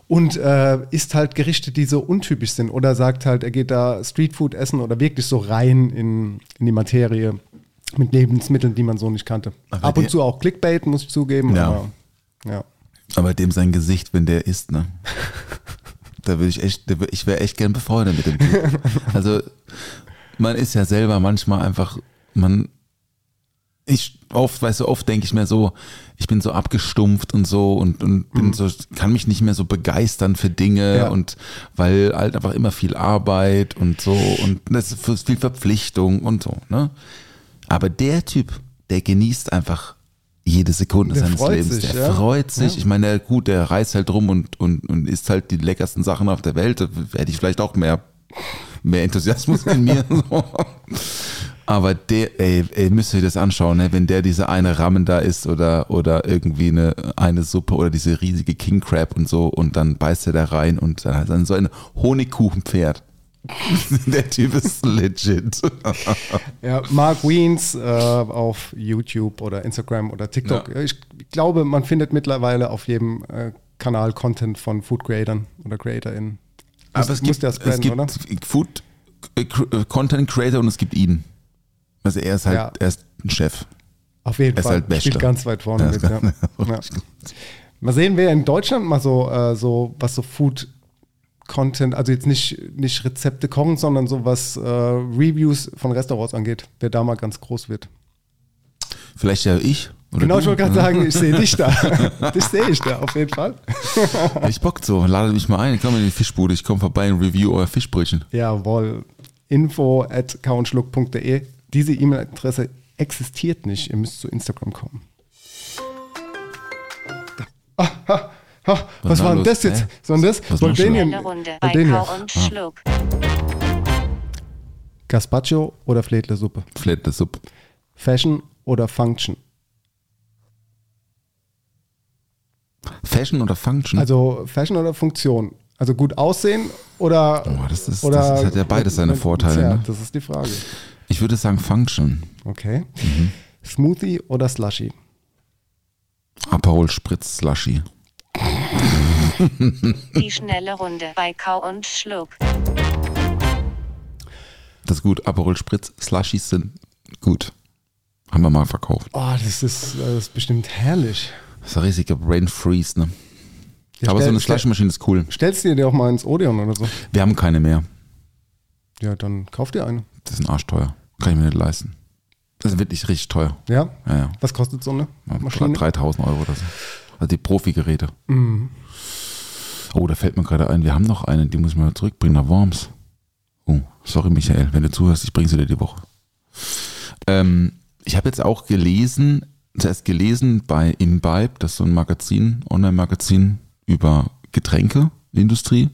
Und äh, isst halt Gerichte, die so untypisch sind. Oder sagt halt, er geht da Streetfood essen oder wirklich so rein in, in die Materie mit Lebensmitteln, die man so nicht kannte.
Aber
Ab und zu auch Clickbait, muss ich zugeben.
Ja.
Aber, ja.
Aber dem sein Gesicht, wenn der isst, ne? Da würde ich echt, ich wäre echt gern befreundet mit dem Typ. Also, man ist ja selber manchmal einfach, man, ich oft, weißt du, oft denke ich mir so, ich bin so abgestumpft und so und, und bin so, kann mich nicht mehr so begeistern für Dinge
Ja.
und weil halt einfach immer viel Arbeit und so und das ist viel Verpflichtung und so, ne? Aber der Typ, der genießt einfach jede Sekunde
Der
seines Lebens.
sich,
der
ja.
freut sich.
Ja.
Ich meine, der, gut, der reist halt rum und, und, und isst halt die leckersten Sachen auf der Welt. Da hätte ich vielleicht auch mehr, mehr Enthusiasmus in mir. So. Aber der, ey, ey, müsst ihr euch das anschauen, ne? wenn der diese eine Ramen da isst oder, oder irgendwie eine, eine Suppe oder diese riesige King Crab und so und dann beißt er da rein und dann hat er so ein Honigkuchenpferd. der Typ ist legit.
Ja, Mark Wiens äh, auf YouTube oder Instagram oder TikTok.
Ja.
Ich glaube, man findet mittlerweile auf jedem äh, Kanal Content von Food Creatern oder CreatorInnen.
Aber es gibt,
muss der
es
spreaden,
gibt
oder?
Food äh, äh, Content Creator und es gibt ihn. Also er ist halt,
Ja.
er ist ein Chef.
Auf jeden
Er
Fall.
halt.
Spielt ganz weit vorne mit.
ganz-
Ja. Mal sehen, wer in Deutschland mal so, äh, so was so Food Content, also jetzt nicht, nicht Rezepte kochen, sondern so was äh, Reviews von Restaurants angeht, wer da mal ganz groß wird.
Vielleicht ja ich.
Genau,
du.
ich wollte gerade sagen, ich sehe dich da. dich sehe ich da, auf jeden Fall.
Ich Bock so, lade mich mal ein, komm in die Fischbude, ich komme vorbei und review euer Fischbrötchen.
Jawohl. Info at kauenschluck.de. Diese E-Mail-Adresse existiert nicht. Ihr müsst zu Instagram kommen. Ah, ah, ah, was war denn das jetzt?
Hä?
So das?
Was?
Kau und Schluck.
Gazpacho oder Fledlersuppe?
Flätte Suppe.
Fashion oder Function?
Fashion oder Function?
Also Fashion oder Funktion? Also gut aussehen oder.
Oh, das ist-
oder
das hat ja beides seine Vorteile,
Ja,
ne?
das ist die Frage.
Ich würde sagen Function.
Okay.
Mhm.
Smoothie oder Slushy?
Aperol Spritz Slushy.
Die schnelle Runde bei Kau und Schluck.
Das ist gut. Aperol Spritz Slushies sind gut. Haben wir mal verkauft.
Oh, das ist, das ist bestimmt herrlich.
Das ist ein riesiger Brain Freeze, ne?
Ja,
Aber so
stell-
eine
stell-
Slushmaschine ist cool.
Stellst du dir auch mal ins Odeon oder so?
Wir haben keine mehr.
Ja, dann kauf dir eine.
Das ist ein arschteuer. Kann ich mir nicht leisten. Das ist wirklich richtig teuer.
Ja?
Ja, ja.
Was kostet so eine Maschine?
3000 Euro oder so. Also die Profi-Geräte.
Mhm.
Oh, da fällt mir gerade ein, wir haben noch eine, die muss ich mal zurückbringen nach Worms. Oh, sorry Michael, wenn du zuhörst, ich bringe sie dir die Woche. Ähm, ich habe jetzt auch gelesen, zuerst gelesen bei Imbibe, das ist so ein Magazin, Online-Magazin über Getränkeindustrie,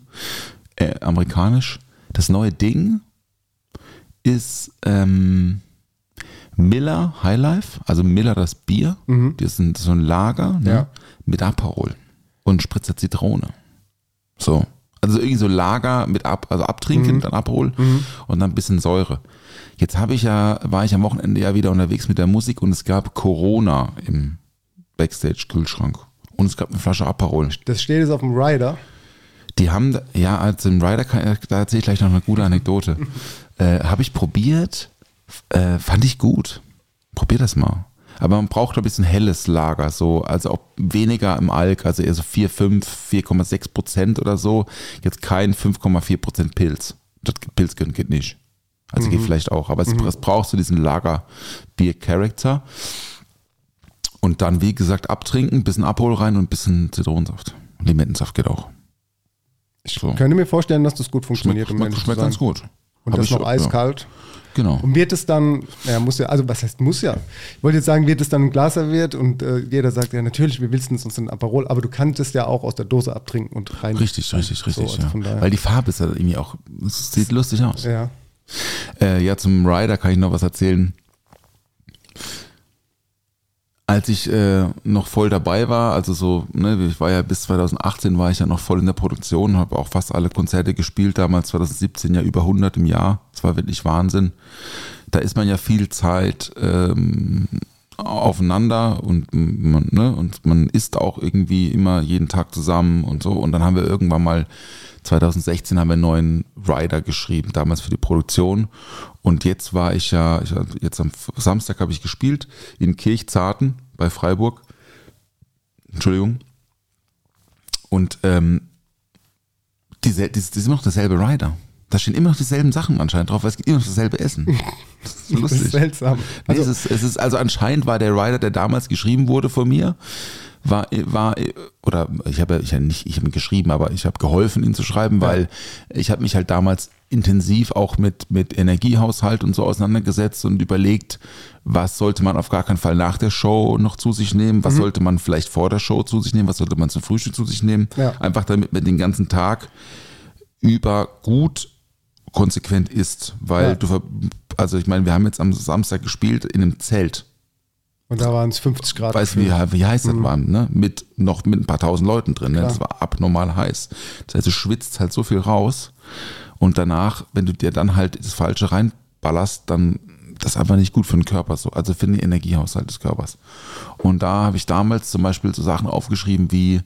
äh, amerikanisch. Das neue Ding ist ähm, Miller High Life, also Miller das Bier.
Mhm.
Das ist so ein Lager ne,
Ja.
mit Aperol und Spritzer Zitrone. So. Also irgendwie so Lager mit ab, also abtrinken, dann Aperol und dann ein bisschen Säure. Jetzt habe ich ja, war ich am Wochenende ja wieder unterwegs mit der Musik und es gab Corona im Backstage-Kühlschrank. Und es gab eine Flasche Aperol.
Das steht jetzt auf dem Rider.
Die haben, ja, als im Rider, da erzähle ich gleich noch eine gute Anekdote. äh, Habe ich probiert, äh, fand ich gut. Probier das mal. Aber man braucht ein bisschen helles Lager, so, also auch weniger im Alk, also eher so 4, 5, 4,6 Prozent oder so. Jetzt kein 5,4 Prozent Pilz. Das Pilz geht, geht nicht. Also geht vielleicht auch, aber es, es braucht so diesen Lager-Bier-Charakter. Und dann, wie gesagt, abtrinken, ein bisschen Abhol rein und ein bisschen Zitronensaft. Limettensaft geht auch.
Ich
So.
könnte mir vorstellen, dass das gut funktioniert.
Schmeckt, schmeckt, schmeckt ganz gut.
Und
Hab
das noch
schon,
eiskalt.
Genau.
Und wird es dann, ja, muss ja, also was heißt muss ja? Ich wollte jetzt sagen, wird es dann im Glas serviert und äh, jeder sagt, ja, natürlich, wir willsten es uns in Aperol, aber du kannst es ja auch aus der Dose abtrinken und rein.
Richtig, richtig,
So,
richtig.
also
ja.
von daher.
Weil die Farbe ist ja irgendwie auch, es sieht lustig aus.
Ja.
Äh, ja, zum Rider kann ich noch was erzählen. Als ich äh, noch voll dabei war, also so, ne, ich war ja bis 2018 war ich ja noch voll in der Produktion, habe auch fast alle Konzerte gespielt, damals 2017 ja über 100 im Jahr, das war wirklich Wahnsinn. Da ist man ja viel Zeit ähm, aufeinander und man, ne, und man isst auch irgendwie immer jeden Tag zusammen und so. Und dann haben wir irgendwann mal 2016 haben wir einen neuen Rider geschrieben, damals für die Produktion. Und jetzt war ich ja, ich, jetzt am Samstag habe ich gespielt in Kirchzarten bei Freiburg. Entschuldigung. Und ähm, diese, das ist immer noch derselbe Rider. Da stehen immer noch dieselben Sachen anscheinend drauf, weil es gibt immer noch dasselbe Essen. Das ist
Das
lustig.
ist seltsam.
Nee,
Also,
es, ist, es ist also anscheinend war der Rider, der damals geschrieben wurde von mir, war war oder ich habe ich habe nicht ich habe ihn geschrieben, aber ich habe geholfen ihn zu schreiben, weil ich habe mich halt damals intensiv auch mit mit Energiehaushalt und so auseinandergesetzt und überlegt, was sollte man auf gar keinen Fall nach der Show noch zu sich nehmen,
Mhm.
was sollte man vielleicht vor der Show zu sich nehmen, was sollte man zum Frühstück zu sich nehmen,
Ja.
einfach damit man den ganzen Tag über gut konsequent ist, weil
Ja.
du also ich meine, wir haben jetzt am Samstag gespielt in einem Zelt.
Und da waren es 50 Grad.
Weißt du, wie, wie heiß das war, ne? Mit noch mit ein paar tausend Leuten drin. Ne?
Klar.
Das war abnormal heiß. Das heißt, du schwitzt halt so viel raus und danach, wenn du dir dann halt das Falsche reinballerst, dann das ist einfach nicht gut für den Körper so, also für den Energiehaushalt des Körpers. Und da habe ich damals zum Beispiel so Sachen aufgeschrieben wie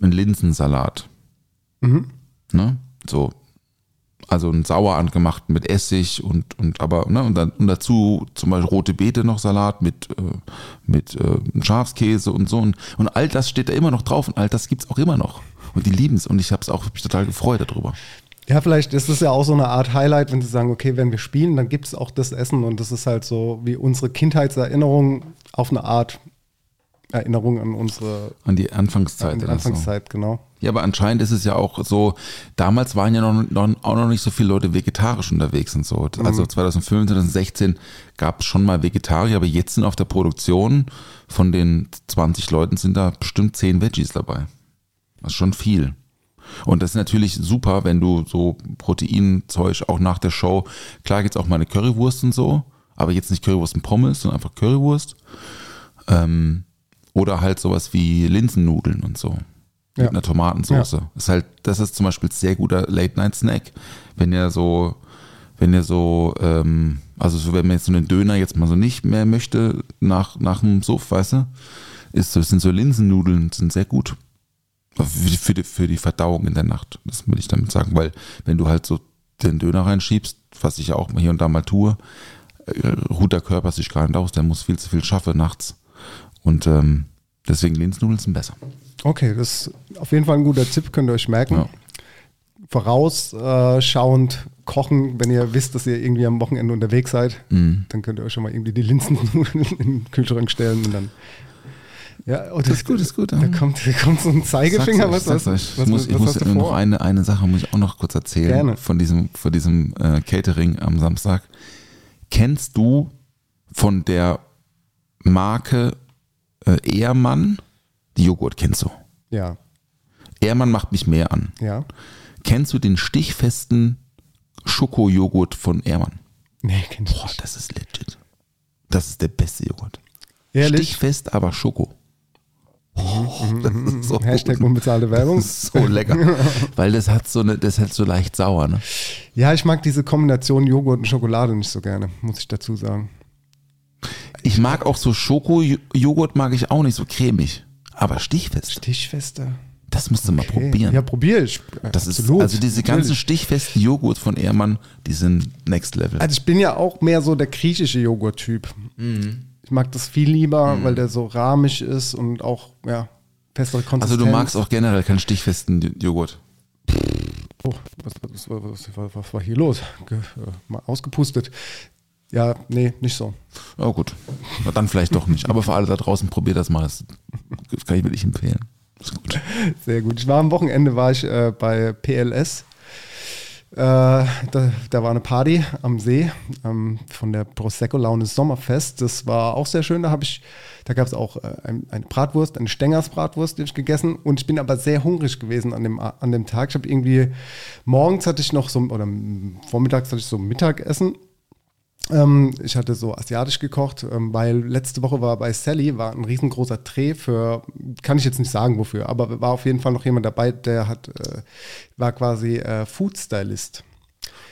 ein Linsensalat. Ne? So, also ein sauer angemacht mit Essig und, und aber, ne, und, dann, und dazu zum Beispiel rote Beete noch Salat mit, äh, mit äh, Schafskäse und so. Und, und all das steht da immer noch drauf und all das gibt's auch immer noch. Und die lieben es und ich habe es auch hab mich total gefreut darüber.
Ja, vielleicht ist es ja auch so eine Art Highlight, wenn sie sagen, okay, wenn wir spielen, dann gibt es auch das Essen und das ist halt so wie unsere Kindheitserinnerung auf eine Art Erinnerung an unsere
An die Anfangszeit.
an die
oder so.
Anfangszeit, genau.
Ja, aber anscheinend ist es ja auch so, damals waren ja noch, noch, auch noch nicht so viele Leute vegetarisch unterwegs und so. Also 2015, 2016 gab es schon mal Vegetarier, aber jetzt sind auf der Produktion von den 20 Leuten sind da bestimmt 10 Veggies dabei. Das ist schon viel. Und das ist natürlich super, wenn du so Proteinzeug auch nach der Show, klar gibt's auch mal eine Currywurst und so, aber jetzt nicht Currywurst und Pommes, sondern einfach Currywurst. Ähm, oder halt sowas wie Linsennudeln und so. Mit
Ja.
einer Tomatensauce. Ist halt, das ist zum Beispiel ein sehr guter Late-Night-Snack. Wenn ihr so, wenn ihr so, ähm, also so, wenn man jetzt so einen Döner jetzt mal so nicht mehr möchte, nach, nach dem Suff, weißt du, ist, so- sind so Linsennudeln, sind sehr gut. Für die, für, die, für die Verdauung in der Nacht. Das will ich damit sagen, weil wenn du halt so den Döner reinschiebst, was ich ja auch hier und da mal tue, äh, ruht der Körper sich gar nicht aus, der muss viel zu viel schaffen nachts. Und ähm, deswegen Linsennudeln sind besser.
Okay, das ist auf jeden Fall ein guter Tipp, könnt ihr euch merken.
Ja.
Vorausschauend kochen, wenn ihr wisst, dass ihr irgendwie am Wochenende unterwegs seid,
Mhm.
dann könnt ihr euch schon mal irgendwie die Linsennudeln in den Kühlschrank stellen und dann. Ja, oh,
Das ist gut, das ist gut,
Da kommt, da kommt so ein Zeigefinger. Was,
euch,
was,
euch.
was,
ich muss, ich
was
muss noch
vor?
eine, eine Sache muss ich auch noch kurz erzählen
Gerne.
von diesem, von diesem äh, Catering am Samstag. Kennst du von der Marke äh, Ehrmann, die Joghurt kennst du?
Ja,
Ehrmann macht mich mehr an.
ja.
Kennst du den stichfesten Schokojoghurt von Ehrmann?
Nee, kenn ich
Boah,
nicht.
das ist legit. Das ist der beste Joghurt.
Ehrlich?
Stichfest, aber Schoko. Oh, das ist so
Hashtag unbezahlte Werbung.
Das ist so lecker. Weil das hat so eine, das hat so leicht sauer, ne?
Ja, ich mag diese Kombination Joghurt und Schokolade nicht so gerne, muss ich dazu sagen.
Ich mag auch so Schoko-Joghurt mag ich auch nicht so cremig. Aber stichfest,
Stichfester.
das musst du mal
Okay.
probieren.
Ja, probiere ich.
das ist, also diese ganzen
Natürlich.
stichfesten Joghurt von Ehrmann, die sind next level.
Also ich bin ja auch mehr so der griechische Joghurt-Typ.
Mhm.
Ich mag das viel lieber, weil der so rahmig ist und auch, ja, festere
Also
Konsistenz.
du magst auch generell keinen stichfesten Joghurt.
Oh, was, was, was, was, war hier los? Äh, mal ausgepustet. Ja, nee, nicht so.
Oh gut, Na, dann vielleicht doch nicht. Aber für alle da draußen, probiert das mal. Das kann ich wirklich empfehlen. Ist gut.
Sehr gut. Ich war am Wochenende war ich äh, bei PLS. Äh, da, da war eine Party am See ähm, von der Prosecco-Laune Sommerfest. Das war auch sehr schön. Da habe ich, da gab es auch äh, ein, eine Bratwurst, eine Stengers-Bratwurst, die hab ich gegessen. Und ich bin aber sehr hungrig gewesen an dem, an dem Tag. Ich habe irgendwie, morgens hatte ich noch so, oder vormittags hatte ich so Mittagessen ähm, ich hatte so asiatisch gekocht, ähm, weil letzte Woche war bei Sally war ein riesengroßer Dreh für, kann ich jetzt nicht sagen wofür, aber war auf jeden Fall noch jemand dabei, der hat, äh, war quasi äh, Food Stylist.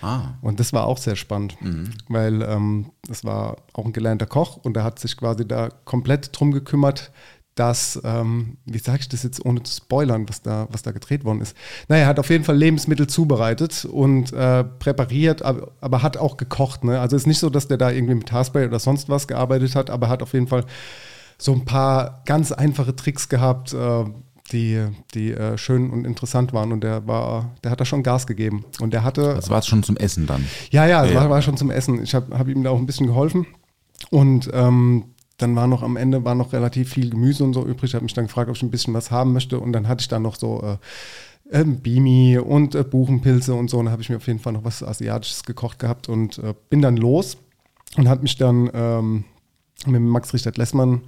Ah.
Und das war auch sehr spannend,
Mhm.
weil ähm, das war auch ein gelernter Koch und der hat sich quasi da komplett drum gekümmert, dass, ähm, wie sage ich das jetzt ohne zu spoilern, was da, was da gedreht worden ist. Naja, er hat auf jeden Fall Lebensmittel zubereitet und äh, präpariert, aber, aber hat auch gekocht. Ne? Also es ist nicht so, dass der da irgendwie mit Haarspray oder sonst was gearbeitet hat, aber hat auf jeden Fall so ein paar ganz einfache Tricks gehabt, äh, die, die äh, schön und interessant waren. Und der war, der hat da schon Gas gegeben. Und der hatte.
Das war es schon zum Essen dann.
Ja, ja, es
Ja.
war, war schon zum Essen. Ich habe hab ihm da auch ein bisschen geholfen. Und ähm, dann war noch am Ende war noch relativ viel Gemüse und so übrig. Ich habe mich dann gefragt, ob ich ein bisschen was haben möchte. Und dann hatte ich da noch so äh, ähm, Bimi und äh, Buchenpilze und so. Und dann habe ich mir auf jeden Fall noch was Asiatisches gekocht gehabt und äh, bin dann los und habe mich dann ähm, mit Max Richtert Lessmann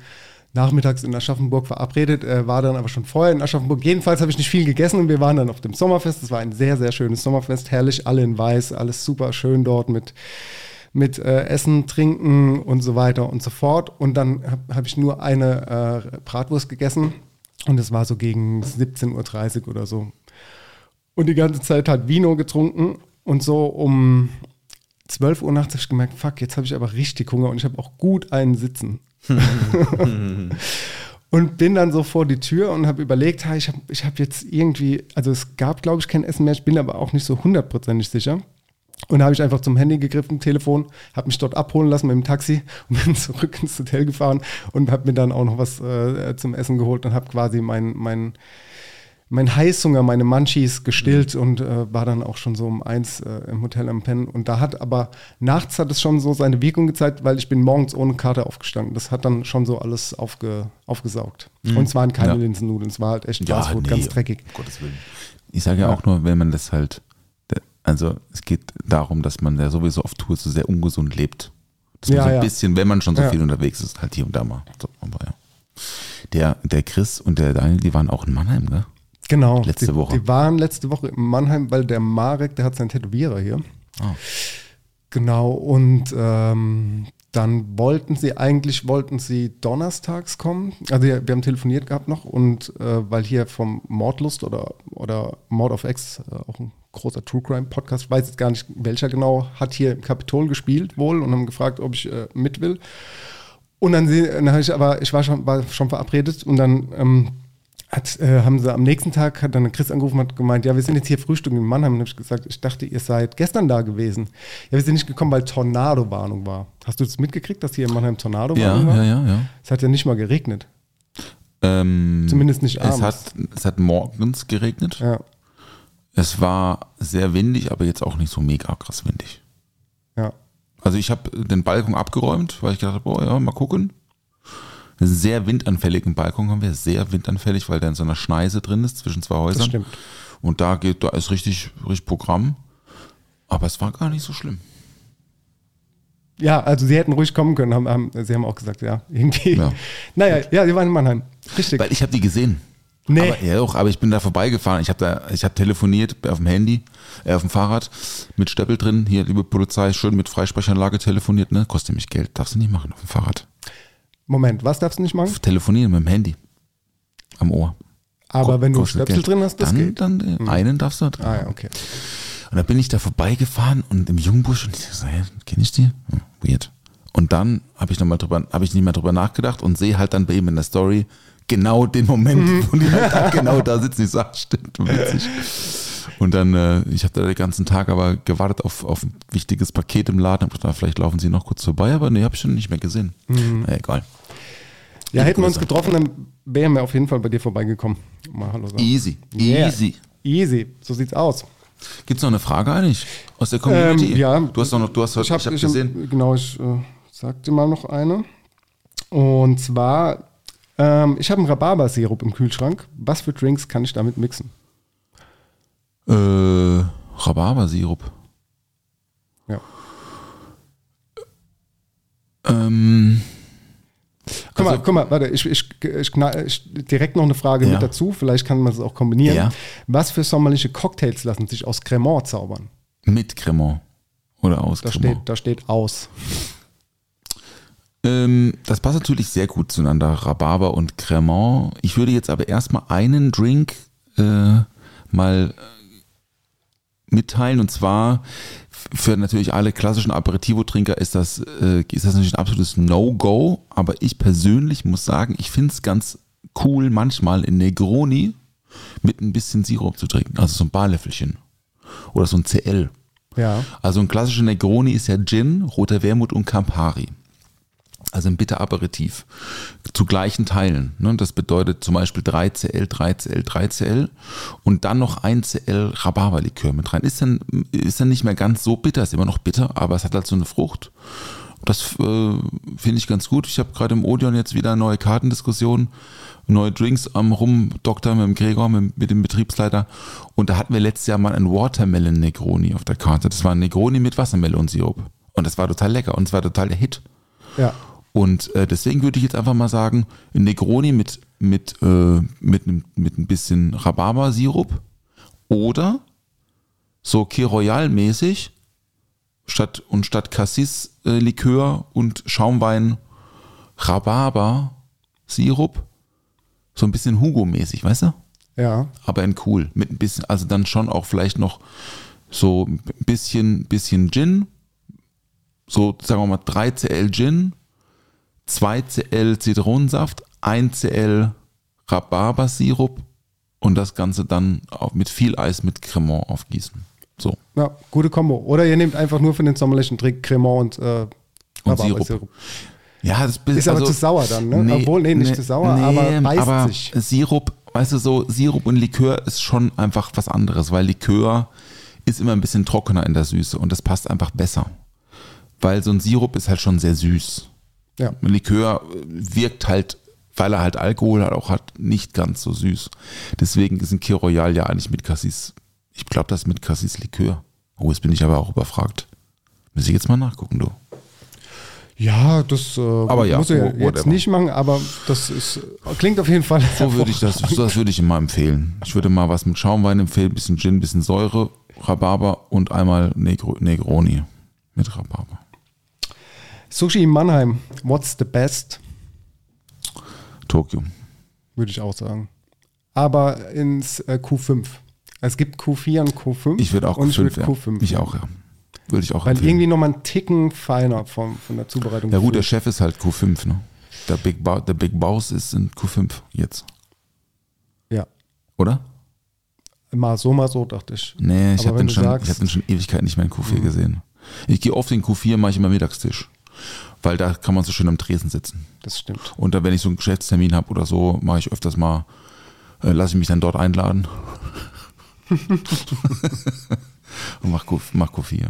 nachmittags in Aschaffenburg verabredet, Er war dann aber schon vorher in Aschaffenburg. Jedenfalls habe ich nicht viel gegessen und wir waren dann auf dem Sommerfest. Es war ein sehr, sehr schönes Sommerfest, herrlich, alle in weiß, alles super schön dort mit, mit äh, Essen, Trinken und so weiter und so fort. Und dann habe hab ich nur eine äh, Bratwurst gegessen und es war so gegen 17.30 Uhr oder so. Und die ganze Zeit hat Vino getrunken und so um 12 Uhr nachts habe ich gemerkt, fuck, jetzt habe ich aber richtig Hunger und ich habe auch gut einen Sitzen. und bin dann so vor die Tür und habe überlegt, ha, ich habe ich hab jetzt irgendwie, also es gab, glaube ich, kein Essen mehr, ich bin aber auch nicht so hundertprozentig sicher. Und da habe ich einfach zum Handy gegriffen, Telefon, habe mich dort abholen lassen mit dem Taxi und bin zurück ins Hotel gefahren und habe mir dann auch noch was äh, zum Essen geholt und habe quasi mein, mein, mein Heißhunger, meine Munchies gestillt und äh, war dann auch schon so um eins äh, im Hotel am Pennen. Und da hat aber nachts hat es schon so seine Wirkung gezeigt, weil ich bin morgens ohne Karte aufgestanden. Das hat dann schon so alles aufge, aufgesaugt. Und es waren keine
Ja.
Linsennudeln, es war halt echt Fastfood, ganz dreckig.
Um Gottes Willen. Ich sage ja, auch nur, wenn man das halt, also es geht darum, dass man ja sowieso auf Tour so sehr ungesund lebt. Dass man
Ja,
so ein
ja.
bisschen, wenn man schon so
Ja.
viel unterwegs ist, halt hier und da mal. So, aber ja. Der, der Chris und der Daniel, die waren auch in Mannheim, ne?
Genau.
Letzte
die,
Woche.
Die waren letzte Woche in Mannheim, weil der Marek, der hat seinen Tätowierer hier.
Ah.
Genau, und ähm, dann wollten sie, eigentlich wollten sie donnerstags kommen. Also wir, wir haben telefoniert gehabt noch und äh, weil hier vom Mordlust oder, oder Mord of X, äh, auch ein großer True Crime Podcast, ich weiß jetzt gar nicht welcher genau, hat hier im Kapitol gespielt wohl und haben gefragt, ob ich äh, mit will. Und dann, dann habe ich aber, ich war schon, war schon verabredet und dann ähm, hat, äh, haben sie am nächsten Tag, hat dann Chris angerufen und hat gemeint, ja, wir sind jetzt hier frühstücken in Mannheim. Und habe ich gesagt, ich dachte, ihr seid gestern da gewesen. Ja, wir sind nicht gekommen, weil Tornado-Warnung war. Hast du das mitgekriegt, dass hier in Mannheim
Ja,
Tornado-Warnung war?
ja, ja, ja.
Es hat ja nicht mal geregnet.
Ähm,
Zumindest nicht abends.
Es hat, es hat morgens geregnet.
Ja,
Es war sehr windig, aber jetzt auch nicht so mega krass windig.
ja.
Also ich habe den Balkon abgeräumt, weil ich gedacht habe, boah, ja, mal gucken. Einen sehr windanfälligen Balkon haben wir, sehr windanfällig, weil der in so einer Schneise drin ist zwischen zwei Häusern.
Das stimmt.
Und da geht, da ist richtig, richtig Programm. Aber es war gar nicht so schlimm.
Ja, also sie hätten ruhig kommen können, haben, haben, sie haben auch gesagt, ja, irgendwie.
Ja.
Naja, ja, sie waren in Mannheim. Richtig.
Weil ich habe die gesehen.
Nee.
Aber, ja, doch, aber ich bin da vorbeigefahren. Ich habe da, ich habe telefoniert auf dem Handy, äh, auf dem Fahrrad mit Stöppel drin. Hier, liebe Polizei, schön mit Freisprechanlage telefoniert, ne? Kostet nämlich Geld. Darfst du nicht machen auf dem Fahrrad.
Moment, was darfst du nicht machen?
Telefonieren mit dem Handy. Am Ohr.
Aber
Ko-
wenn du Stöpsel
Geld.
drin hast, das
dann,
geht.
Dann äh, einen darfst du drin.
Ah ja, okay.
Und da bin ich da vorbeigefahren und im Jungbusch und ich so, hä, kenn ich die? Hm, weird. Und dann habe ich noch mal drüber, habe ich nicht mehr drüber nachgedacht und sehe halt dann bei ihm in der Story genau den Moment,
Mhm.
wo die halt da genau da sitzen. Ich sag, stimmt, witzig. Und dann, äh, ich habe da den ganzen Tag aber gewartet auf, auf ein wichtiges Paket im Laden. Hab gedacht, vielleicht laufen sie noch kurz vorbei, aber nee, habe ich schon nicht mehr gesehen.
Mhm.
Na, egal.
Ja, hätten wir uns getroffen, dann wären wir auf jeden Fall bei dir vorbeigekommen. Mal Hallo sagen.
Easy.
Yeah.
Easy.
Easy, so sieht's aus.
Gibt's noch eine Frage eigentlich aus der Community?
Ähm, ja.
Du hast doch noch, du hast, ich
hab-
habe gesehen.
Genau, ich äh, sag dir mal noch eine. Und zwar, ähm, ich habe einen Rhabarber-Sirup im Kühlschrank. Was für Drinks kann ich damit mixen?
Äh, Rhabarbersirup.
Ja.
Ähm,
Guck mal,
Also-
guck mal, warte, ich, ich, ich, knall- ich direkt noch eine Frage
Ja.
mit dazu, vielleicht kann man es auch kombinieren.
Ja.
Was für sommerliche Cocktails lassen sich aus Cremant zaubern?
mit Cremant. Oder aus
Da
Cremant.
steht, da steht aus.
Ähm, das passt natürlich sehr gut zueinander, Rhabarber und Cremant. Ich würde jetzt aber erstmal einen Drink äh, mal äh, mitteilen und zwar für natürlich alle klassischen Aperitivo-Trinker ist das, äh, ist das natürlich ein absolutes No-Go, aber ich persönlich muss sagen, ich finde es ganz cool, manchmal in Negroni mit ein bisschen Sirup zu trinken, also so ein Barlöffelchen oder so ein CL.
Ja.
Also ein klassischer Negroni ist ja Gin, roter Wermut und Campari. Also ein bitter Aperitif. Zu gleichen Teilen. Ne? Das bedeutet zum Beispiel 3CL, 3CL, 3CL und dann noch 1CL Rhabarberlikör mit rein. Ist dann, ist dann nicht mehr ganz so bitter, ist immer noch bitter, aber es hat halt so eine Frucht. Das äh, finde ich ganz gut. Ich habe gerade im Odeon jetzt wieder neue Kartendiskussionen, neue Drinks am Rumdoktor mit dem Gregor, mit, mit dem Betriebsleiter. Und da hatten wir letztes Jahr mal ein Watermelon Negroni auf der Karte. Das war ein Negroni mit Wassermelonsirup. Und das war total lecker und es war total der Hit.
Ja.
Und äh, deswegen würde ich jetzt einfach mal sagen, ein Negroni mit, mit, äh, mit, einem- mit ein bisschen Rhabarbersirup oder so Kir Royal mäßig statt, und statt Cassis-Likör und Schaumwein Rhabarber-Sirup so ein bisschen Hugo-mäßig, weißt du?
Ja.
aber in cool. Mit ein bisschen, also dann schon auch vielleicht noch so ein bisschen, bisschen Gin, so sagen wir mal 3 CL Gin, 2 CL Zitronensaft, 1 CL Rhabarbersirup und das Ganze dann mit viel Eis mit Cremant aufgießen. So.
ja, gute Kombo. Oder ihr nehmt einfach nur für den sommerlichen Trick Cremant und, äh,
Und
Rhabarbersirup.
Ja, das
Ist aber zu sauer dann, ne? Obwohl, nee, nicht zu sauer, aber beißt
aber
sich.
Sirup, weißt du, so Sirup und Likör ist schon einfach was anderes, weil Likör ist immer ein bisschen trockener in der Süße und das passt einfach besser. Weil so ein Sirup ist halt schon sehr süß.
Ja.
Ein Likör wirkt halt, weil er halt Alkohol hat, auch hat, nicht ganz so süß. Deswegen ist ein Kir Royal ja eigentlich mit Cassis, ich glaube, das ist mit Cassis Likör. Oh, jetzt bin ich aber auch überfragt. Muss ich jetzt mal nachgucken, du.
Ja, das äh,
Aber ja,
muss er
whatever.
jetzt nicht machen, aber das ist, klingt auf jeden Fall.
So würde ich das, das würde ich immer empfehlen. Ich würde mal was mit Schaumwein empfehlen, bisschen Gin, bisschen Säure, Rhabarber und einmal Negro, Negroni mit Rhabarber.
Sushi in Mannheim, what's the best?
Tokio.
Würde ich auch sagen. Aber ins äh, Q5. Es gibt Q4 und Q5.
Ich würde auch
und ich
Q5.
würde
ja.
Q5.
Ich auch, ja. Würde ich auch
Weil
empfehlen.
irgendwie nochmal einen Ticken feiner von, von der Zubereitung.
Ja gut, der. Chef ist halt Q5, ne? Der Big, ba der Big Boss ist in Q5 jetzt,
Ja.
oder?
Mal so, mal so, dachte ich.
Nee, ich habe den, schon, ich hab den schon Ewigkeit nicht mehr in Q4 gesehen. Ich gehe oft in Q4, mache ich immer Mittagstisch. Weil da kann man so schön am Tresen sitzen.
Das stimmt.
Und dann, wenn ich so einen Geschäftstermin habe oder so, mache ich öfters mal, äh, lasse ich mich dann dort einladen. Und mach, mach Q4.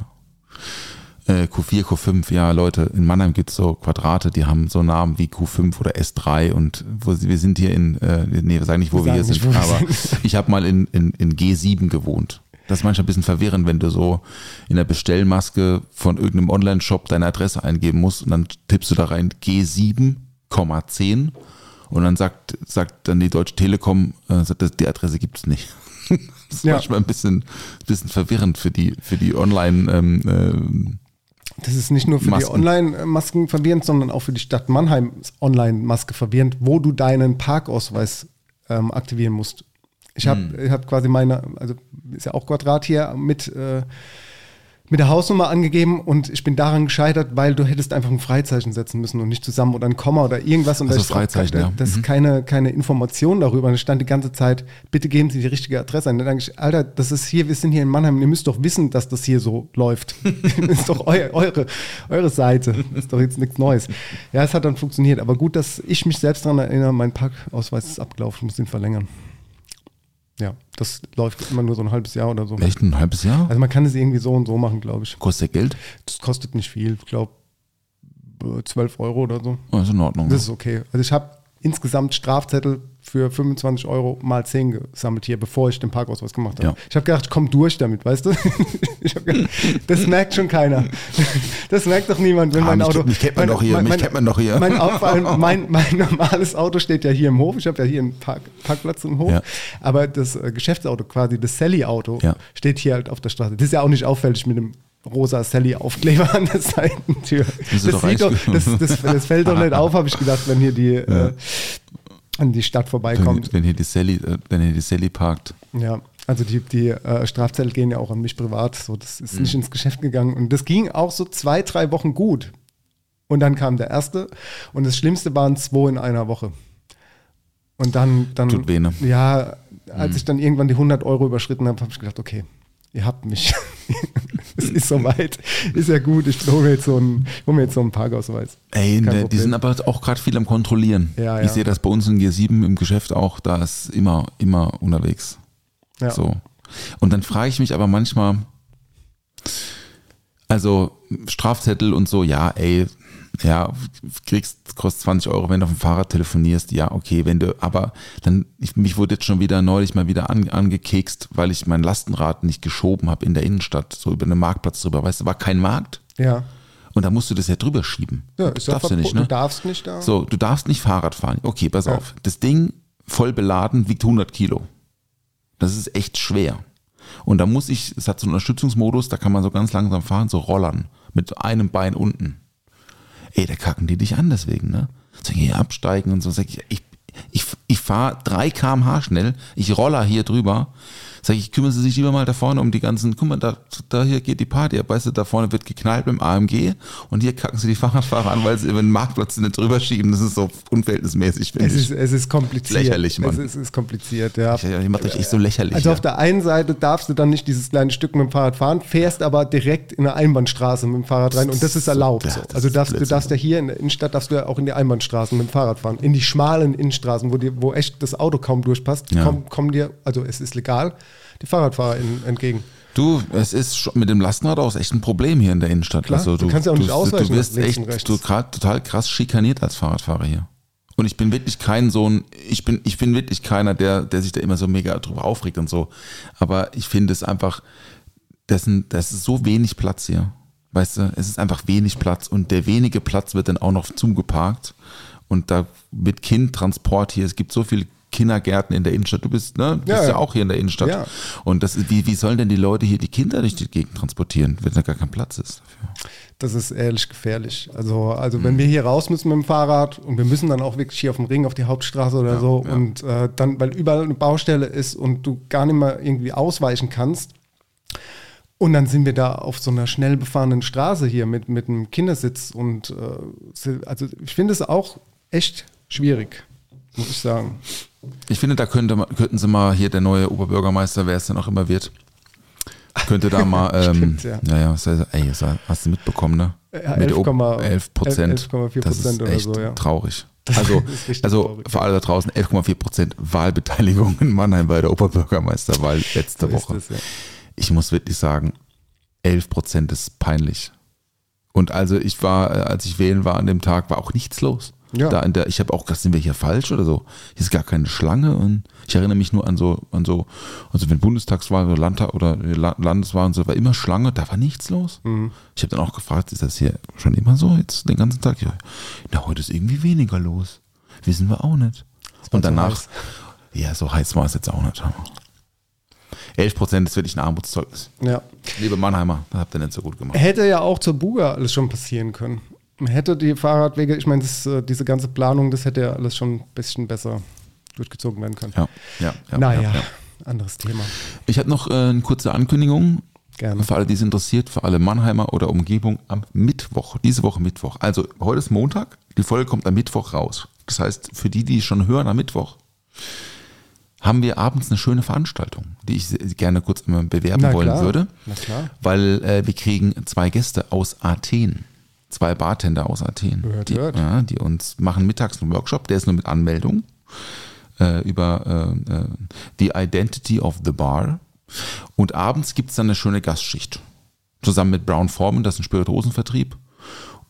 Äh, Q4, Q5, ja Leute, in Mannheim gibt es so Quadrate, die haben so Namen wie Q5 oder S3 und wo, wir sind hier in, äh, nee, wir sagen nicht, wo
Wir
wir hier sind,
nicht, wir
aber ich habe mal in, in, in G7 gewohnt. Das ist manchmal ein bisschen verwirrend, wenn du so in der Bestellmaske von irgendeinem Online-Shop deine Adresse eingeben musst und dann tippst du da rein G7,10 und dann sagt, sagt dann die Deutsche Telekom, äh, sagt, die Adresse gibt es nicht. Das ist
Ja.
manchmal ein bisschen, bisschen verwirrend für die, für die Online- ähm, ähm,
Das ist nicht nur für die
Masken.
Online-Masken verwirrend, sondern auch für die Stadt Mannheim Online-Maske verwirrend, wo du deinen Parkausweis ähm, aktivieren musst. Ich habe
Hm.
ich hab quasi meine, also ist ja auch Quadrat hier mit, äh, mit der Hausnummer angegeben und ich bin daran gescheitert, weil du hättest einfach ein Freizeichen setzen müssen und nicht zusammen oder ein Komma oder irgendwas. Und
Also
da ist auch
Freizeichen,
ke-
ja.
Das ist keine, keine Information darüber. Und es stand die ganze Zeit, bitte geben Sie die richtige Adresse ein. Dann denke ich, Alter, das ist hier, wir sind hier in Mannheim, ihr müsst doch wissen, dass das hier so läuft. das ist doch eu, eure, eure Seite. Das ist doch jetzt nichts Neues. Ja, es hat dann funktioniert. Aber gut, dass ich mich selbst daran erinnere, mein Parkausweis ist abgelaufen, ich muss ihn verlängern. Ja, das läuft immer nur so ein halbes Jahr oder so.
echt ein halbes Jahr?
Also man kann es irgendwie so und so machen, glaube ich.
Kostet Geld?
Das kostet nicht viel. Ich glaube, 12 Euro oder so.
Oh, ist in Ordnung.
Das ist okay. Also ich habe insgesamt Strafzettel für 25 Euro mal 10 gesammelt hier, bevor ich den Parkausweis gemacht habe.
Ja.
Ich habe gedacht, ich komm durch damit, weißt du? gedacht, das merkt schon keiner. Das merkt doch niemand, wenn
Ah,
mein
mich-
Auto.
mich kennt man
mein-
doch hier,
mein-
mich
mein-
kennt man doch hier.
Mein, allem mein, mein normales Auto steht ja hier im Hof. Ich habe ja hier einen Park, Parkplatz im Hof.
Ja.
Aber das äh, Geschäftsauto, quasi das Sally-Auto,
Ja.
steht hier halt auf der Straße. Das ist ja auch nicht auffällig mit dem rosa Sally-Aufkleber an der Seitentür.
Das
Das,
doch
das, das, das fällt doch nicht auf, habe ich gedacht, wenn hier die, äh, an die Stadt
Wenn,
vorbeikommt.
wenn hier die Sally, äh, wenn hier die Sally parkt.
Ja, also die, die äh, Strafzettel gehen ja auch an mich privat. So, das
Mhm.
ist nicht ins Geschäft gegangen. Und das ging auch so zwei, drei Wochen gut. Und dann kam der erste. Und das Schlimmste waren zwei in einer Woche. Und dann, dann
Tut weh, ne?
ja, als ich dann irgendwann die 100 Euro überschritten habe, habe ich gedacht, okay, ihr habt mich. es ist soweit. Ist ja gut. Ich hole mir jetzt so einen, hol mir jetzt so einen Parkausweis.
Ey, ne, die sind aber auch gerade viel am Kontrollieren.
Ja,
Ich
ja.
sehe das bei uns in G7 im Geschäft auch, da ist immer, immer unterwegs.
Ja.
So. Und dann frage ich mich aber manchmal, also Strafzettel und so, ja, ey, ja, kriegst, kostet 20 Euro, wenn du auf dem Fahrrad telefonierst, ja, okay, wenn du, aber dann, ich, mich wurde jetzt schon wieder neulich mal wieder an, angekekst, weil ich mein Lastenrad nicht geschoben habe in der Innenstadt, so über den Marktplatz drüber, weißt du, war kein Markt
Ja.
und da musst du das ja drüber schieben.
Ja, ist ja
darfst du nicht, ne?
Du darfst nicht da.
So, du darfst nicht Fahrrad fahren. Okay, pass
Ja.
auf. Das Ding voll beladen wiegt 100 Kilo. Das ist echt schwer. Und da muss ich, es hat so einen Unterstützungsmodus, da kann man so ganz langsam fahren, so rollern. Mit einem Bein unten. Ey, da kacken die dich an deswegen, ne? Sag ich, hier absteigen und so. Sag ich, ich, ich, ich fahre 3 km/h schnell, ich roller hier drüber. Sag ich, kümmern Sie sich lieber mal da vorne um die ganzen, guck mal, da, da hier geht die Party ab, weißt du, da vorne wird geknallt mit dem AMG und hier kacken sie die Fahrradfahrer an, weil sie über den Marktplatz nicht drüber schieben. Das ist so unverhältnismäßig, finde
Es ist,
ich.
es ist kompliziert.
Lächerlich, Mann.
Es ist, ist kompliziert, ja.
Ich, ich macht euch echt so lächerlich.
Also
ja.
auf der einen Seite darfst du dann nicht dieses kleine Stück mit dem Fahrrad fahren, fährst aber direkt in eine Einbahnstraße mit dem Fahrrad rein und das ist erlaubt.
Ja,
So.
das
Also darfst, du darfst ja hier in der Innenstadt darfst du ja auch in die Einbahnstraßen mit dem Fahrrad fahren. In die schmalen Innenstraßen, wo, die, wo echt das Auto kaum durchpasst,
Ja.
kommen, kommen dir, also es ist legal, die Fahrradfahrer in, entgegen.
Du, es ist schon mit dem Lastenrad auch echt ein Problem hier in der Innenstadt.
Klar,
also
du kannst ja auch nicht ausweichen
Du wirst echt du grad total krass schikaniert als Fahrradfahrer hier. Und ich bin wirklich kein so ein, ich bin, ich bin wirklich keiner, der, der sich da immer so mega drüber aufregt und so. Aber ich finde es einfach, das, sind, das ist so wenig Platz hier. Weißt du, es ist einfach wenig Platz und der wenige Platz wird dann auch noch zugeparkt. Und da mit Kindtransport hier, es gibt so viele Kindergärten in der Innenstadt. Du bist, ne, du
Ja,
bist ja auch hier in der Innenstadt.
Ja.
Und das wie, wie sollen denn die Leute hier die Kinder durch die Gegend transportieren, wenn da gar kein Platz ist dafür?
Das ist ehrlich gefährlich. Also, also wenn wir hier raus müssen mit dem Fahrrad und wir müssen dann auch wirklich hier auf dem Ring, auf die Hauptstraße oder so
ja.
und äh, dann, weil überall eine Baustelle ist und du gar nicht mehr irgendwie ausweichen kannst. Und dann sind wir da auf so einer schnell befahrenen Straße hier mit, mit einem Kindersitz und äh, also ich finde es auch echt schwierig, muss ich sagen.
Ich finde, da könnte könnten sie mal hier der neue Oberbürgermeister, wer es denn auch immer wird, könnte da mal, ähm,
Stimmt, ja.
ja, ja, was heißt, ey, hast du mitbekommen, ne?
Ja,
Mit
11,
Ober- 11 Prozent.
11,4
Das ist
Prozent
echt
so, ja.
traurig. Also, also
traurig.
für alle da draußen 11,4 Prozent Wahlbeteiligung in Mannheim bei der Oberbürgermeisterwahl letzte
So
Woche.
es, ja.
Ich muss wirklich sagen, 11 Prozent ist peinlich. Und also ich war, äh, als ich wählen war an dem Tag, war auch nichts los.
Ja.
Da in der, ich habe auch gedacht, sind wir hier falsch oder so? Hier ist gar keine Schlange und ich erinnere mich nur an so, an so, also wenn Bundestagswahl oder Landtag oder La- Landeswahl und so, war immer Schlange, da war nichts los.
Mhm.
Ich habe dann auch gefragt, ist das hier schon immer so jetzt den ganzen Tag? Ja, na, heute ist irgendwie weniger los. Wissen wir auch nicht. Und danach,
heiß.
ja, so heiß war es jetzt auch nicht. 11 Prozent ist wirklich ein Armutszeugnis.
Ja.
Liebe Mannheimer, das habt ihr nicht so gut gemacht.
Hätte ja auch zur Buga alles schon passieren können. Hätte die Fahrradwege, ich meine, äh, diese ganze Planung, das hätte ja alles schon ein bisschen besser durchgezogen werden können.
Ja, ja, ja.
naja,
ja, ja.
anderes Thema.
Ich habe noch äh, eine kurze Ankündigung.
Gerne.
Für alle, die es interessiert, für alle Mannheimer oder Umgebung am Mittwoch, diese Woche Mittwoch. Also heute ist Montag, die Folge kommt am Mittwoch raus. Das heißt, für die, die schon hören am Mittwoch, haben wir abends eine schöne Veranstaltung, die ich gerne kurz bewerben
Na
wollen
klar,
würde.
na klar.
Weil äh, wir kriegen zwei Gäste aus Athen. Zwei Bartender aus Athen.
Hört,
die,
hört.
Ja, die uns machen mittags einen Workshop, der ist nur mit Anmeldung äh, über äh, äh, The Identity of the Bar. Und abends gibt es dann eine schöne Gastschicht. Zusammen mit Brown Forman, das ist ein Spirituosenvertrieb.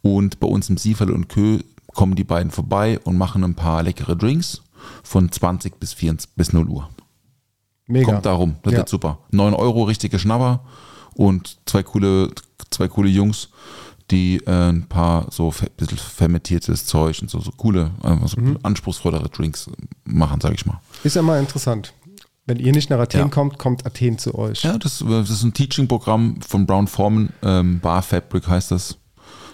Und bei uns im Sieferl und Kö kommen die beiden vorbei und machen ein paar leckere Drinks von 20 bis 24, bis 0 Uhr.
Mega.
Kommt da rum. Das
Ja.
wird super. 9 Euro, richtige Schnapper und zwei coole, zwei coole Jungs, die äh, ein paar so bisschen fermentiertes Zeug und so, so coole, einfach so
Mhm.
anspruchsvollere Drinks machen, sag ich mal.
Ist ja mal interessant. Wenn ihr nicht nach Athen
Ja.
kommt, kommt Athen zu euch.
Ja, das, das ist ein Teaching-Programm von Brown Forman, ähm, Bar Fabric heißt das,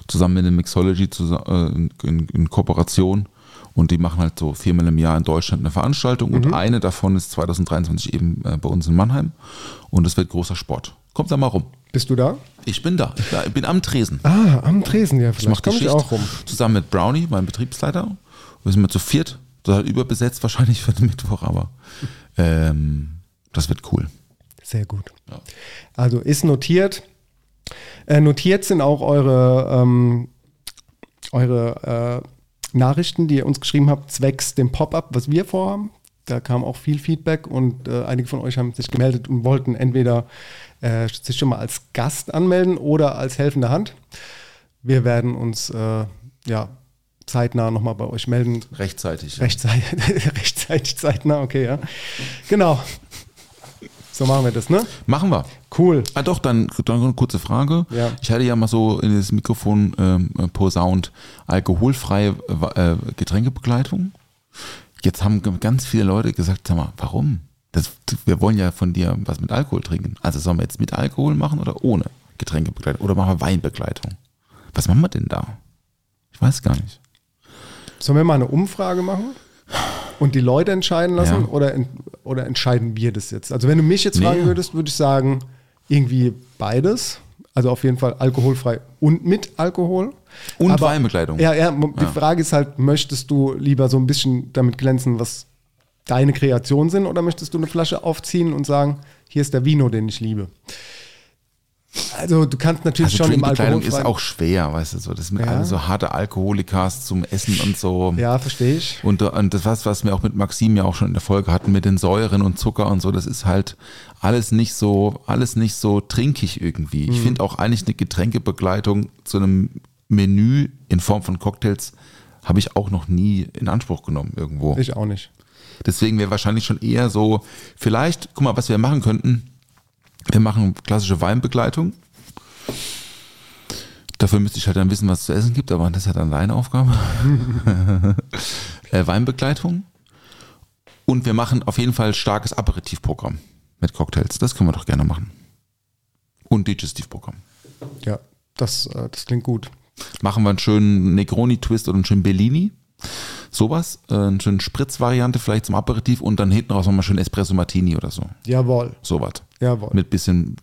zusammen mit dem Mixology zusa- äh, in, in, Kooperation. Und die machen halt so viermal im Jahr in Deutschland eine Veranstaltung. Und eine davon ist 2023 eben äh, bei uns in Mannheim. Und es wird großer Sport. Kommt da mal rum.
Bist du da?
Ich bin da. Ich bin- am Tresen.
Ah, am Tresen, ja.
Ich
Vielleicht
mache
ich
Schicht
auch rum.
zusammen mit Brownie, meinem Betriebsleiter. Wir sind mal zu viert. Halt überbesetzt wahrscheinlich für den Mittwoch, aber ähm, das wird cool.
Sehr gut.
Ja.
Also ist notiert. Äh, notiert sind auch eure, ähm, eure äh, Nachrichten, die ihr uns geschrieben habt, zwecks dem Pop-up, was wir vorhaben. Da kam auch viel Feedback und äh, einige von euch haben sich gemeldet und wollten entweder äh, sich schon mal als Gast anmelden oder als helfende Hand. Wir werden uns äh, ja zeitnah nochmal bei euch melden.
Rechtzeitig.
Rechtzeitig, rechtzeitig, zeitnah, okay, ja. Genau. So machen wir das, ne?
Machen wir.
Cool.
Ah doch, dann, dann eine kurze Frage.
Ja.
Ich hatte ja mal so in das Mikrofon ähm, posaunt alkoholfreie äh, Getränkebegleitung. Jetzt haben ganz viele Leute gesagt, sag mal, warum? Das, wir wollen ja von dir was mit Alkohol trinken. Also sollen wir jetzt mit Alkohol machen oder ohne Getränkebegleitung? Oder machen wir Weinbegleitung? Was machen wir denn da? Ich weiß gar nicht.
Sollen wir mal eine Umfrage machen und die Leute entscheiden lassen
Ja.
oder, oder entscheiden wir das jetzt? Also wenn du mich jetzt
Nee.
fragen würdest, würde ich sagen, irgendwie beides. Also auf jeden Fall alkoholfrei und mit Alkohol.
Und
Aber-
Weinbegleitung.
Ja, ja, die
Ja.
Frage ist halt, möchtest du lieber so ein bisschen damit glänzen, was deine Kreationen sind oder möchtest du eine Flasche aufziehen und sagen, hier ist der Vino, den ich liebe? Also du kannst natürlich
Also
schon im Alkohol
ist auch schwer, weißt du, so. Das mit
Ja.
alle so harte Alkoholikas zum Essen und so.
Ja, verstehe ich.
Und, und das, was, was wir auch mit Maxim ja auch schon in der Folge hatten, mit den Säuren und Zucker und so, das ist halt alles nicht so, alles nicht so trinkig irgendwie.
Mhm.
Ich finde auch eigentlich eine Getränkebegleitung zu einem Menü in Form von Cocktails habe ich auch noch nie in Anspruch genommen irgendwo.
Ich auch nicht.
Deswegen wäre wahrscheinlich schon eher so, vielleicht, guck mal, was wir machen könnten. Wir machen klassische Weinbegleitung. Dafür müsste ich halt dann wissen, was es zu essen gibt, aber das ist ja dann deine Aufgabe. äh, Weinbegleitung. Und wir machen auf jeden Fall starkes Aperitivprogramm mit Cocktails. Das können wir doch gerne machen. Und Digestivprogramm.
Ja, das, äh, das klingt gut.
Machen wir einen schönen Negroni-Twist oder einen schönen Bellini. Sowas. Äh, eine schöne Spritzvariante vielleicht zum Aperitif und dann hinten raus nochmal schön Espresso Martini oder so.
Jawohl,
Sowas.
jawohl.
Mit bisschen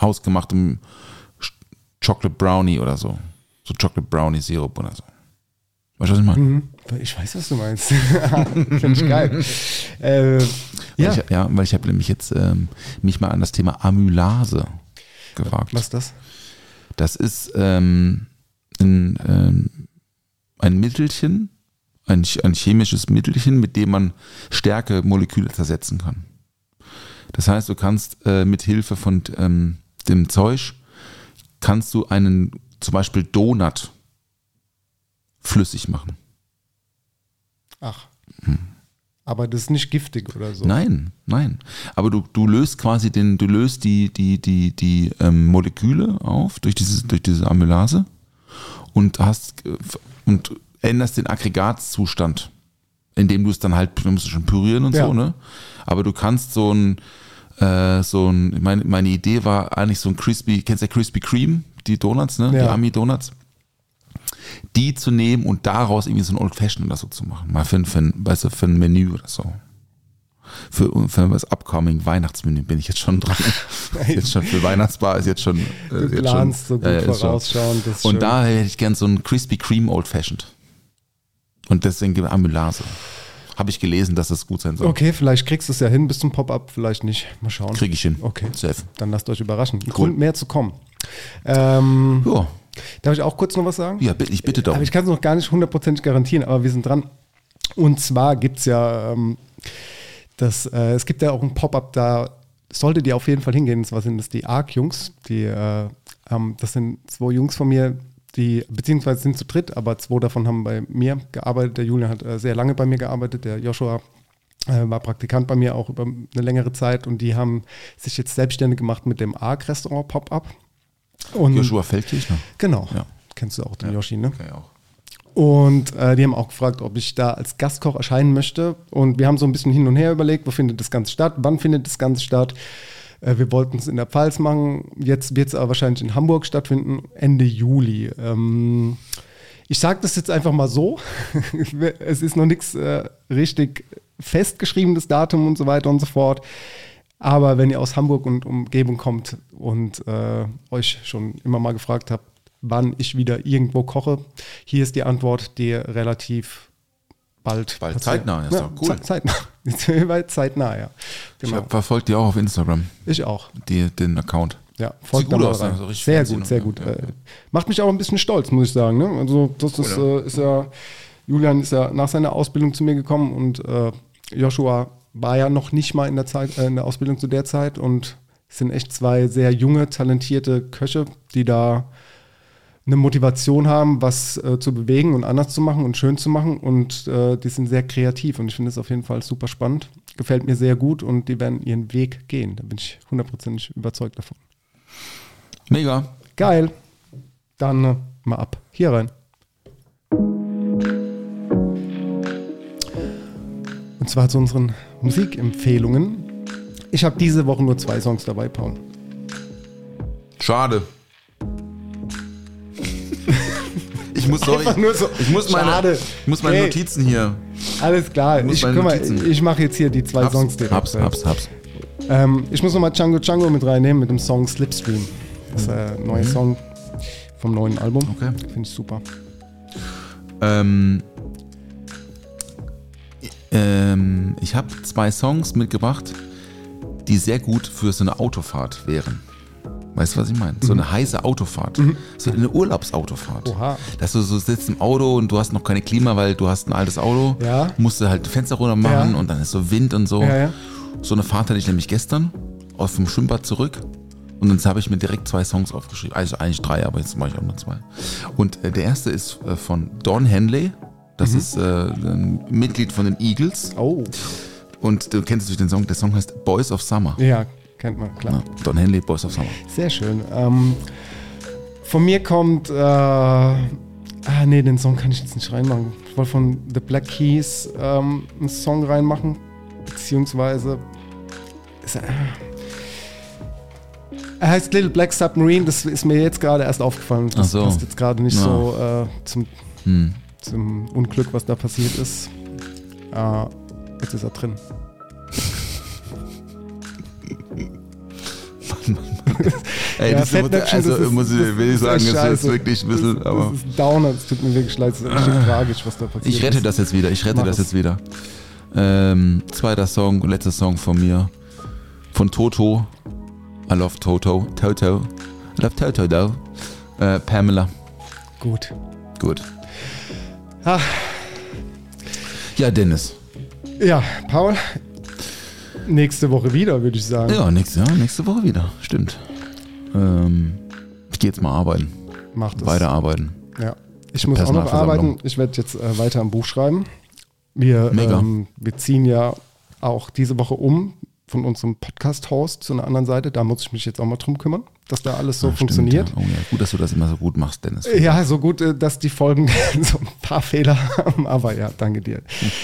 hausgemachtem Chocolate Brownie oder so. So Chocolate Brownie Sirup oder so. Weißt du, was ich meine?
Mhm. Ich weiß, was du meinst. Finde ich geil. äh, ja,
Ich, ja, weil ich habe nämlich jetzt ähm, mich mal an das Thema Amylase gewagt.
was ist das?
Das ist ähm, ein, ähm, ein Mittelchen, ein, ein chemisches Mittelchen, mit dem man Stärkemoleküle zersetzen kann. Das heißt, du kannst äh, mit Hilfe von ähm, dem Zeug, kannst du einen zum Beispiel Donut flüssig machen.
Ach. Aber das ist nicht giftig oder so.
Nein, nein. Aber du, du löst quasi den, du löst die, die, die, die ähm, Moleküle auf durch diese, durch diese Amylase und hast äh, und änderst den Aggregatzustand, indem du es dann halt, du musst es schon pürieren und
Ja.
so, ne? Aber du kannst so ein, äh, so ein, meine, meine Idee war eigentlich so ein Crispy, kennst du ja Crispy Cream, die Donuts, ne? Die
Ja.
Ami-Donuts die zu nehmen und daraus irgendwie so ein Old Fashion oder so zu machen. Mal für, ein- für, weißt du, für ein Menü oder so. Für, für das upcoming Weihnachtsmenü bin ich jetzt schon dran. jetzt schon für Weihnachtsbar ist jetzt schon. Äh,
Du
jetzt
planst so
schon,
gut
ja, ja, schon.
Das ist
Und
schön.
da hätte ich gern so ein Crispy Cream Old Fashioned. Und deswegen gibt Amylase. Habe ich gelesen, dass das gut sein soll.
Okay, vielleicht kriegst du es ja hin bis zum Pop-up, vielleicht nicht. Mal schauen.
Kriege ich hin.
Okay.
Safe.
Dann lasst euch überraschen. Ein Grund mehr zu kommen. Ähm,
Ja,
darf ich auch kurz noch was sagen?
ja bitte- ich bitte doch.
Aber ich kann es noch gar nicht hundertprozentig garantieren, aber wir sind dran. Und zwar gibt es ja, ähm, das, äh, es gibt ja auch ein Pop-up, da solltet ihr auf jeden Fall hingehen. Und zwar sind das die ARC-Jungs. Die, äh, ähm, das sind zwei Jungs von mir, die, beziehungsweise sind zu dritt, aber zwei davon haben bei mir gearbeitet. Der Julian hat äh, sehr lange bei mir gearbeitet, der Joshua äh, war Praktikant bei mir auch über eine längere Zeit und die haben sich jetzt selbstständig gemacht mit dem Arc-Restaurant Pop-Up.
Joshua Feldkirchner.
Genau.
Ja.
Kennst du auch den Yoshi, ne?
Okay, auch.
Und äh, die haben auch gefragt, ob ich da als Gastkoch erscheinen möchte. Und wir haben so ein bisschen hin und her überlegt, wo findet das Ganze statt, wann findet das Ganze statt. Äh, wir wollten es in der Pfalz machen. Jetzt wird es aber wahrscheinlich in Hamburg stattfinden, Ende Juli. Ähm, ich sage das jetzt einfach mal so. es ist noch nichts äh, richtig festgeschriebenes Datum und so weiter und so fort. Aber wenn ihr aus Hamburg und Umgebung kommt und äh, euch schon immer mal gefragt habt, wann ich wieder irgendwo koche, hier ist die Antwort, die relativ bald.
Bald,
passiert.
zeitnah, ist doch cool.
Ze- Zeitnah. Ja.
Ich
Genau.
hab, verfolgt die auch auf Instagram,
Ich auch.
die, den Account.
Ja,
Sieht
folgt
gut
da mal
aus,
rein.
So richtig
sehr gut, sehr
ja.
gut.
Ja,
Äh, Macht mich auch ein bisschen stolz, muss ich sagen. Ne? Also das ist, äh, ist ja, Julian ist ja nach seiner Ausbildung zu mir gekommen und äh, Joshua war ja noch nicht mal in der Zeit, äh, in der Ausbildung zu der Zeit und es sind echt zwei sehr junge, talentierte Köche, die da eine Motivation haben, was äh, zu bewegen und anders zu machen und schön zu machen. Und äh, die sind sehr kreativ und ich finde es auf jeden Fall super spannend. Gefällt mir sehr gut und die werden ihren Weg gehen. Da bin ich hundertprozentig überzeugt davon.
Mega.
Geil. Dann äh, mal ab. Hier rein. Und zwar zu unseren Musikempfehlungen. Ich habe diese Woche nur zwei Songs dabei, Paul.
Schade. Ich muss, sorry,
so,
ich muss meine,
schade.
ich muss meine
Hey.
Notizen hier.
Alles klar. Ich, guck mal, ich mache jetzt hier die zwei Songs direkt.
hab's, hab's, hab's.
Ähm, ich muss nochmal Django Django mit reinnehmen mit dem Song Slipstream. Das ist ein neuer Song vom neuen Album.
Mhm. Okay.
Finde ich super.
Ähm, ähm, ich habe zwei Songs mitgebracht, die sehr gut für so eine Autofahrt wären. Weißt du, was ich meine? So eine heiße Autofahrt. So eine Urlaubsautofahrt.
Mhm. Oha.
Dass du so sitzt im Auto und du hast noch keine Klima, weil du hast ein altes Auto.
Ja.
Musst du halt die Fenster runter machen
Ja.
und dann ist so Wind und so.
Ja, ja.
So eine Fahrt hatte ich nämlich gestern aus dem Schwimmbad zurück. Und jetzt habe ich mir direkt zwei Songs aufgeschrieben. Also eigentlich drei, aber jetzt mache ich auch nur zwei. Und äh, der erste ist äh, von Don Henley. Das ist äh, ein Mitglied von den Eagles.
Oh.
Und du kennst natürlich den Song. Der Song heißt Boys of Summer.
Ja, kennt man, klar.
Ja, Don Henley, Boys of Summer.
Sehr schön. Ähm, von mir kommt. Äh, ah, nee, den Song kann ich jetzt nicht reinmachen. Ich wollte von The Black Keys ähm, einen Song reinmachen. Beziehungsweise. Ist, er- heißt Little Black Submarine. Das ist mir jetzt gerade erst aufgefallen. Das
so.
passt jetzt gerade nicht
Ja.
so äh, zum,
Hm.
zum Unglück, was da passiert ist. Äh, jetzt ist er drin.
Ey,
Ja,
das ist,
Fettnäpfchen,
also
das ist-
muss ich, will ich
ist
sagen, ist
scheiße.
wirklich ein bisschen,
das,
aber
das ist ein Downer. Es tut mir wirklich leid. Es ist richtig tragisch, was da passiert
ich rette
ist.
das jetzt wieder. Ich rette
Mach
das
es.
jetzt wieder. Ähm, zweiter Song, letzter Song von mir. Von Toto. I love Toto. Toto. I love Toto, though. Äh, Pamela.
Gut.
Gut.
Ah.
Ja, Dennis.
Ja, Paul, nächste Woche wieder, würde ich sagen.
Ja, nächste, ja, nächste Woche wieder. Stimmt. Ähm, ich gehe jetzt mal arbeiten.
Macht es.
Weiter arbeiten.
Ja. Ich muss auch noch arbeiten. Ich werde jetzt äh, weiter am Buch schreiben. Wir,
Mega.
ähm, wir ziehen ja auch diese Woche um von unserem Podcast-Host zu einer anderen Seite. Da muss ich mich jetzt auch mal drum kümmern, dass da alles so
Ah, stimmt,
funktioniert.
Ja. Oh, ja. Gut, dass du das immer so gut machst, Dennis.
Ja, so gut, äh, dass die Folgen so ein paar Fehler haben, aber ja, danke dir.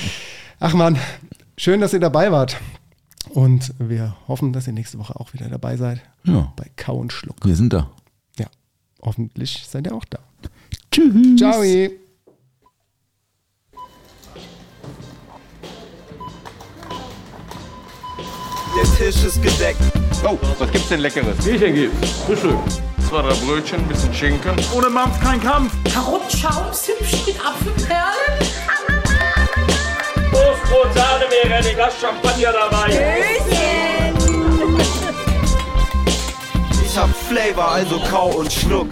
Ach man, schön, dass ihr dabei wart. Und wir hoffen, dass ihr nächste Woche auch wieder dabei seid
Ja,
bei Kau und Schluck.
wir sind da.
Ja, hoffentlich seid ihr auch da.
Tschüss.
Ciao.
Der Tisch ist gedeckt.
Oh, was gibt's denn Leckeres? Bierchen gibt's. Frühstück. Zwei, drei Brötchen, ein bisschen Schinken. Ohne Mampf kein Kampf.
Karottenschaums hübsch mit Apfelperlen.
Toastbrot, Sahne wäre ein Glas Champagner dabei.
Ich hab Flavor, also kau und schluck.